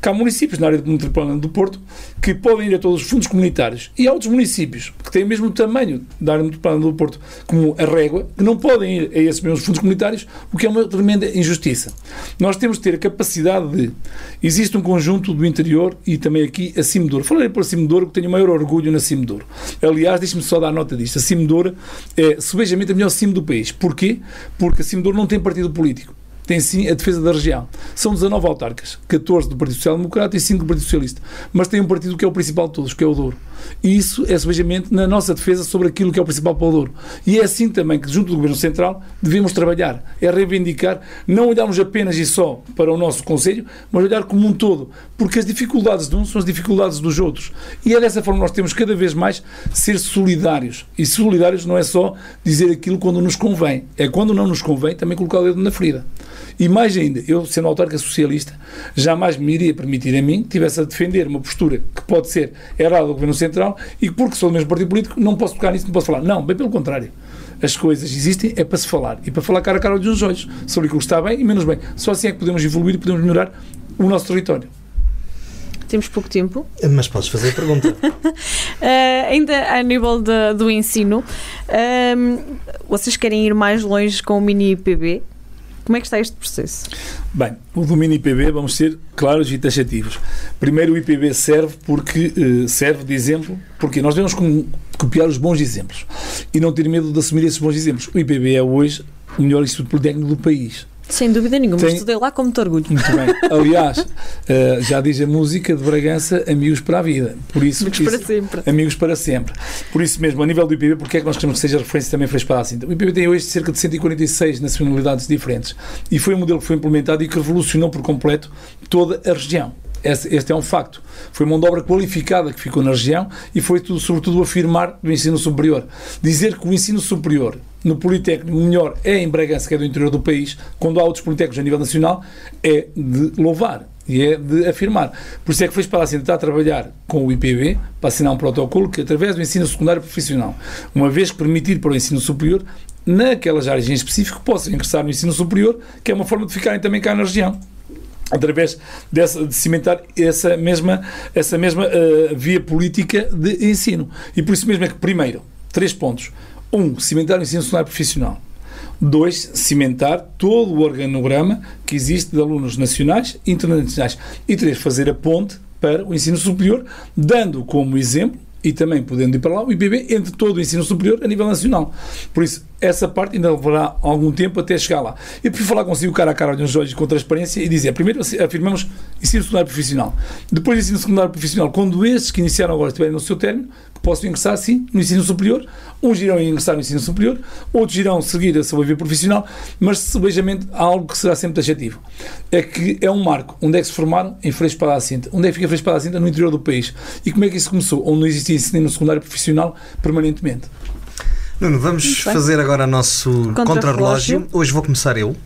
que há municípios na área metropolitana do Porto que podem ir a todos os fundos comunitários e há outros municípios que têm o mesmo tamanho da área metropolitana do Porto, como a Régua, que não podem ir a esses mesmos fundos comunitários, o que é uma tremenda injustiça. Nós temos de ter a capacidade de. Existe um conjunto do interior e também aqui a Cimedouro. Falarei por Cimedouro, que tenho o maior orgulho na Cimedouro. Aliás, deixe-me só dar nota disto. A Cimedouro é, subejamente, a melhor cimo do país. Porquê? Porque a Cimedouro não tem partido político tem sim a defesa da região. São 19 autarcas, 14 do Partido Social Democrata e 5 do Partido Socialista. Mas tem um partido que é o principal de todos, que é o Douro. E isso é subejamente na nossa defesa sobre aquilo que é o principal para o Douro. E é assim também que, junto do Governo Central, devemos trabalhar. É reivindicar, não olharmos apenas e só para o nosso Conselho, mas olhar como um todo. Porque as dificuldades de uns são as dificuldades dos outros. E é dessa forma que nós temos cada vez mais ser solidários. E solidários não é só dizer aquilo quando nos convém. É quando não nos convém também colocar o dedo na ferida. E mais ainda, eu, sendo autarca socialista, jamais me iria permitir a mim que tivesse a defender uma postura que pode ser errada do Governo Central e porque sou do mesmo partido político não posso tocar nisso, não posso falar. Não, bem pelo contrário. As coisas existem é para se falar e para falar cara a cara olhos nos olhos sobre aquilo que está bem e menos bem. Só assim é que podemos evoluir e podemos melhorar o nosso território. Temos pouco tempo. Mas podes fazer a pergunta. uh, ainda a nível de, do ensino, uh, vocês querem ir mais longe com o mini IPB? Como é que está este processo? Bem, o domínio IPB, vamos ser claros e taxativos. Primeiro, o IPB serve porque uh, serve de exemplo, porque nós devemos copiar os bons exemplos e não ter medo de assumir esses bons exemplos. O IPB é hoje o melhor instituto politécnico do país. Sem dúvida nenhuma, Tem... estudei lá com muito orgulho. Muito bem. Aliás, uh, já diz a música de Bragança, amigos para a vida. Por isso, amigos isso, para sempre. Amigos para sempre. Por isso mesmo, a nível do IPB, porque é que nós queremos que seja referência também fez para a cinta? O IPB tem hoje cerca de 146 nacionalidades diferentes e foi um modelo que foi implementado e que revolucionou por completo toda a região. Este, este, é um facto. Foi mão de obra qualificada que ficou na região e foi, tudo, sobretudo, afirmar do ensino superior. Dizer que o ensino superior no Politécnico melhor é em Bragança, que é do interior do país, quando há outros Politécnicos a nível nacional, é de louvar e é de afirmar. Por isso é que foi para a está a trabalhar com o IPB para assinar um protocolo que, através do ensino secundário profissional, uma vez que permitir para o ensino superior, naquelas áreas em específico, possam ingressar no ensino superior, que é uma forma de ficarem também cá na região através dessa, de cimentar essa mesma, essa mesma uh, via política de ensino. E por isso mesmo é que, primeiro, três pontos. Um, cimentar o ensino secundário profissional. Dois, cimentar todo o organograma que existe de alunos nacionais e internacionais. E três, fazer a ponte para o ensino superior, dando como exemplo e também podendo ir para lá o IPB entre todo o ensino superior a nível nacional. Por isso, essa parte ainda levará algum tempo até chegar lá. Eu prefiro falar consigo cara a cara, olhos nos olhos, com transparência e dizer, primeiro afirmamos ensino secundário profissional. Depois ensino secundário profissional, quando esses que iniciaram agora estiverem no seu término, possam ingressar, sim, no ensino superior. Uns irão ingressar no ensino superior, outros irão seguir a sua vida profissional, mas sebejamente há algo que será sempre taxativo. É que é um marco. Onde é que se formaram? Em Freixo para a Cinta. Onde é que fica Freixo para a Cinta? No interior do país. E como é que isso começou? Onde não existia ensino secundário profissional permanentemente. Nuno, vamos fazer agora o nosso contrarrelógio. Hoje vou começar eu.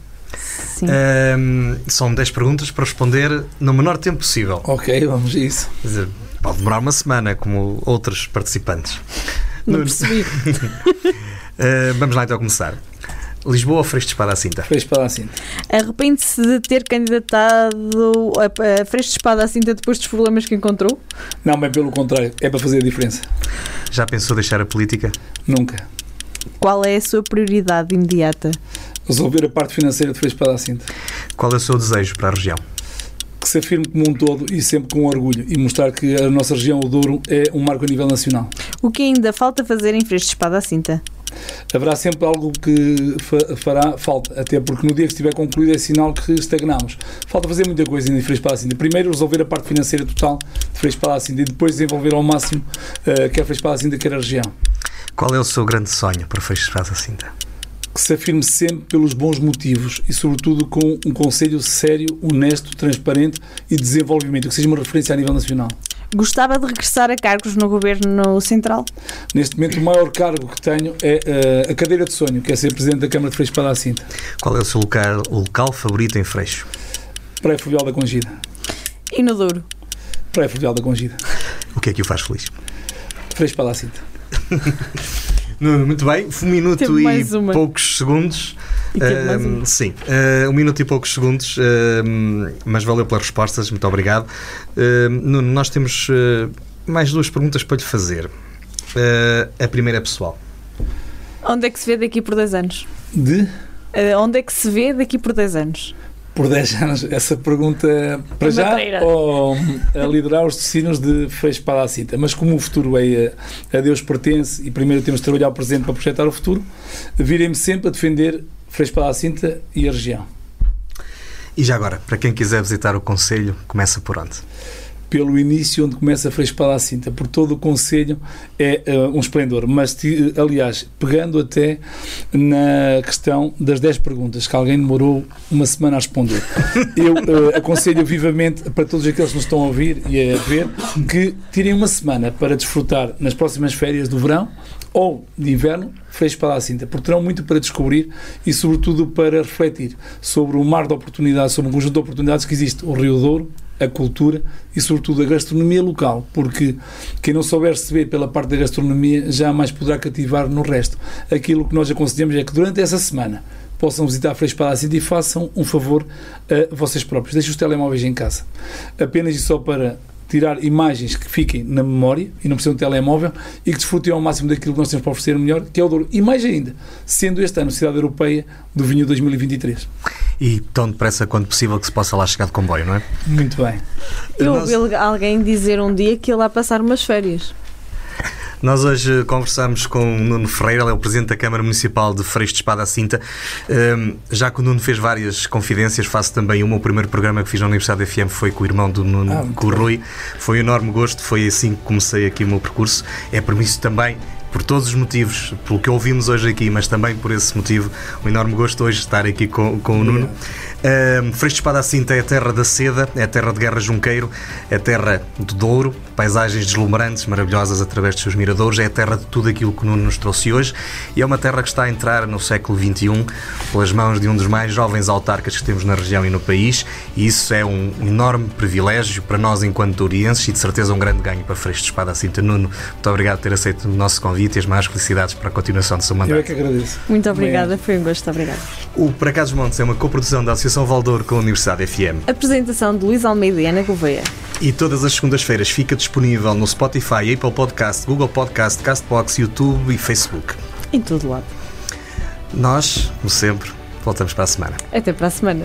Sim. Um, são 10 perguntas para responder no menor tempo possível. Ok, vamos a isso. Dizer, pode demorar uma semana, como outros participantes. Não percebi. uh, vamos lá então começar. Lisboa ou Freixo de Espada à Cinta? Freixo para a cinta. Arrepende-se de ter candidatado a, Freixo de Espada à Cinta depois dos problemas que encontrou? Não, bem pelo contrário, é para fazer a diferença. Já pensou deixar a política? Nunca. Qual é a sua prioridade imediata? Resolver a parte financeira de Freixo para a cinta. Qual é o seu desejo para a região? Que se afirme como um todo e sempre com orgulho e mostrar que a nossa região, o Douro, é um marco a nível nacional. O que ainda falta fazer em Freixo de Espada à Cinta? Haverá sempre algo que fa- fará falta, até porque no dia que estiver concluído é sinal que estagnamos. Falta fazer muita coisa em Freixo para a Cinta. Primeiro resolver a parte financeira total de Freixo para a Cinta e depois desenvolver ao máximo eh, quer Freixo para a Cinta, quer a região. Qual é o seu grande sonho para Freixo de Espada à Cinta? que se afirme sempre pelos bons motivos e, sobretudo, com um conselho sério, honesto, transparente e de desenvolvimento, que seja uma referência a nível nacional. Gostava de regressar a cargos no Governo Central? Neste momento, o maior cargo que tenho é eh, a cadeira de sonho, que é ser Presidente da Câmara de Freixo para a Cinta, Qual é o seu local, o local favorito em Freixo? Praia Fluvial da Congida. E no Douro? Praia Fluvial da Congida. O que é que o faz feliz? Freixo para a Cinta. Nuno, muito bem. Um minuto e poucos segundos. E sim, ah, um minuto e poucos segundos, ahm, mas valeu pelas respostas, muito obrigado. Nuno, nós temos ah, mais duas perguntas para lhe fazer. Ah, a primeira é pessoal. Onde é que se vê daqui por 10 anos? De? Onde é que se vê daqui por 10 anos? Por 10 anos, essa pergunta para É já ou a liderar os destinos de Freixo para a Cinta. Mas como o futuro é a, a Deus pertence e primeiro temos de trabalhar o presente para projetar o futuro, virem-me sempre a defender Freixo para a Cinta e a região. E já agora, para quem quiser visitar o Conselho, começa por onde? Pelo início onde começa Freixo para a Cinta, por todo o Conselho é eh, um esplendor. Mas, ti- aliás, pegando até na questão das 10 perguntas que alguém demorou uma semana a responder. Eu eh, aconselho vivamente para todos aqueles que nos estão a ouvir e a ver que tirem uma semana para desfrutar nas próximas férias do verão ou de inverno, Freixo para a Cinta, porque terão muito para descobrir e, sobretudo, para refletir sobre o mar de oportunidades, sobre um conjunto de oportunidades que existe, o Rio Douro, a cultura e, sobretudo, a gastronomia local, porque quem não souber receber pela parte da gastronomia jamais poderá cativar no resto. Aquilo que nós aconselhamos é que durante essa semana possam visitar a Freixo Cinta e façam um favor a vocês próprios. Deixem os telemóveis em casa. Apenas e só para tirar imagens que fiquem na memória e não precisam de telemóvel e que desfrutem ao máximo daquilo que nós temos para oferecer melhor, que é o Douro. E mais ainda, sendo este ano Cidade Europeia do Vinho 2023. E tão depressa quanto possível que se possa lá chegar de comboio, não é? Muito bem. Eu Nós- ouvi alguém dizer um dia que ia lá passar umas férias. Nós hoje conversamos com o Nuno Ferreira, ele é o Presidente da Câmara Municipal de Freixo de Espada à Cinta. Hum, já que o Nuno fez várias confidências, faço também uma. O primeiro programa que fiz na Universidade FM foi com o irmão do Nuno, Ah, com o. Rui. Foi um enorme gosto, foi assim que comecei aqui o meu percurso. É por isso também, por todos os motivos, pelo que ouvimos hoje aqui, mas também por esse motivo, um enorme gosto hoje de estar aqui com, com o Nuno. Um, Freixo de Espada Cinta é a terra da seda, é a terra de Guerra Junqueiro, é a terra do Douro, paisagens deslumbrantes, maravilhosas através dos seus miradores, é a terra de tudo aquilo que o Nuno nos trouxe hoje e é uma terra que está a entrar no século XXI pelas mãos de um dos mais jovens autarcas que temos na região e no país e isso é um enorme privilégio para nós enquanto dourienses e de certeza um grande ganho para Freixo de Espada Cinta. Nuno, muito obrigado por ter aceito o nosso convite e as mais felicidades para a continuação do seu Eu é mandato. que agradeço. Muito obrigada, foi um gosto, obrigada. O Para Cá dos Montes é uma coprodução da Associação Valdouro com a Universidade FM. Apresentação de Luís Almeida e Ana Gouveia. E todas as segundas-feiras fica disponível no Spotify, Apple Podcast, Google Podcast, Castbox, YouTube e Facebook. Em todo lado. Nós, como sempre, voltamos para a semana. Até para a semana.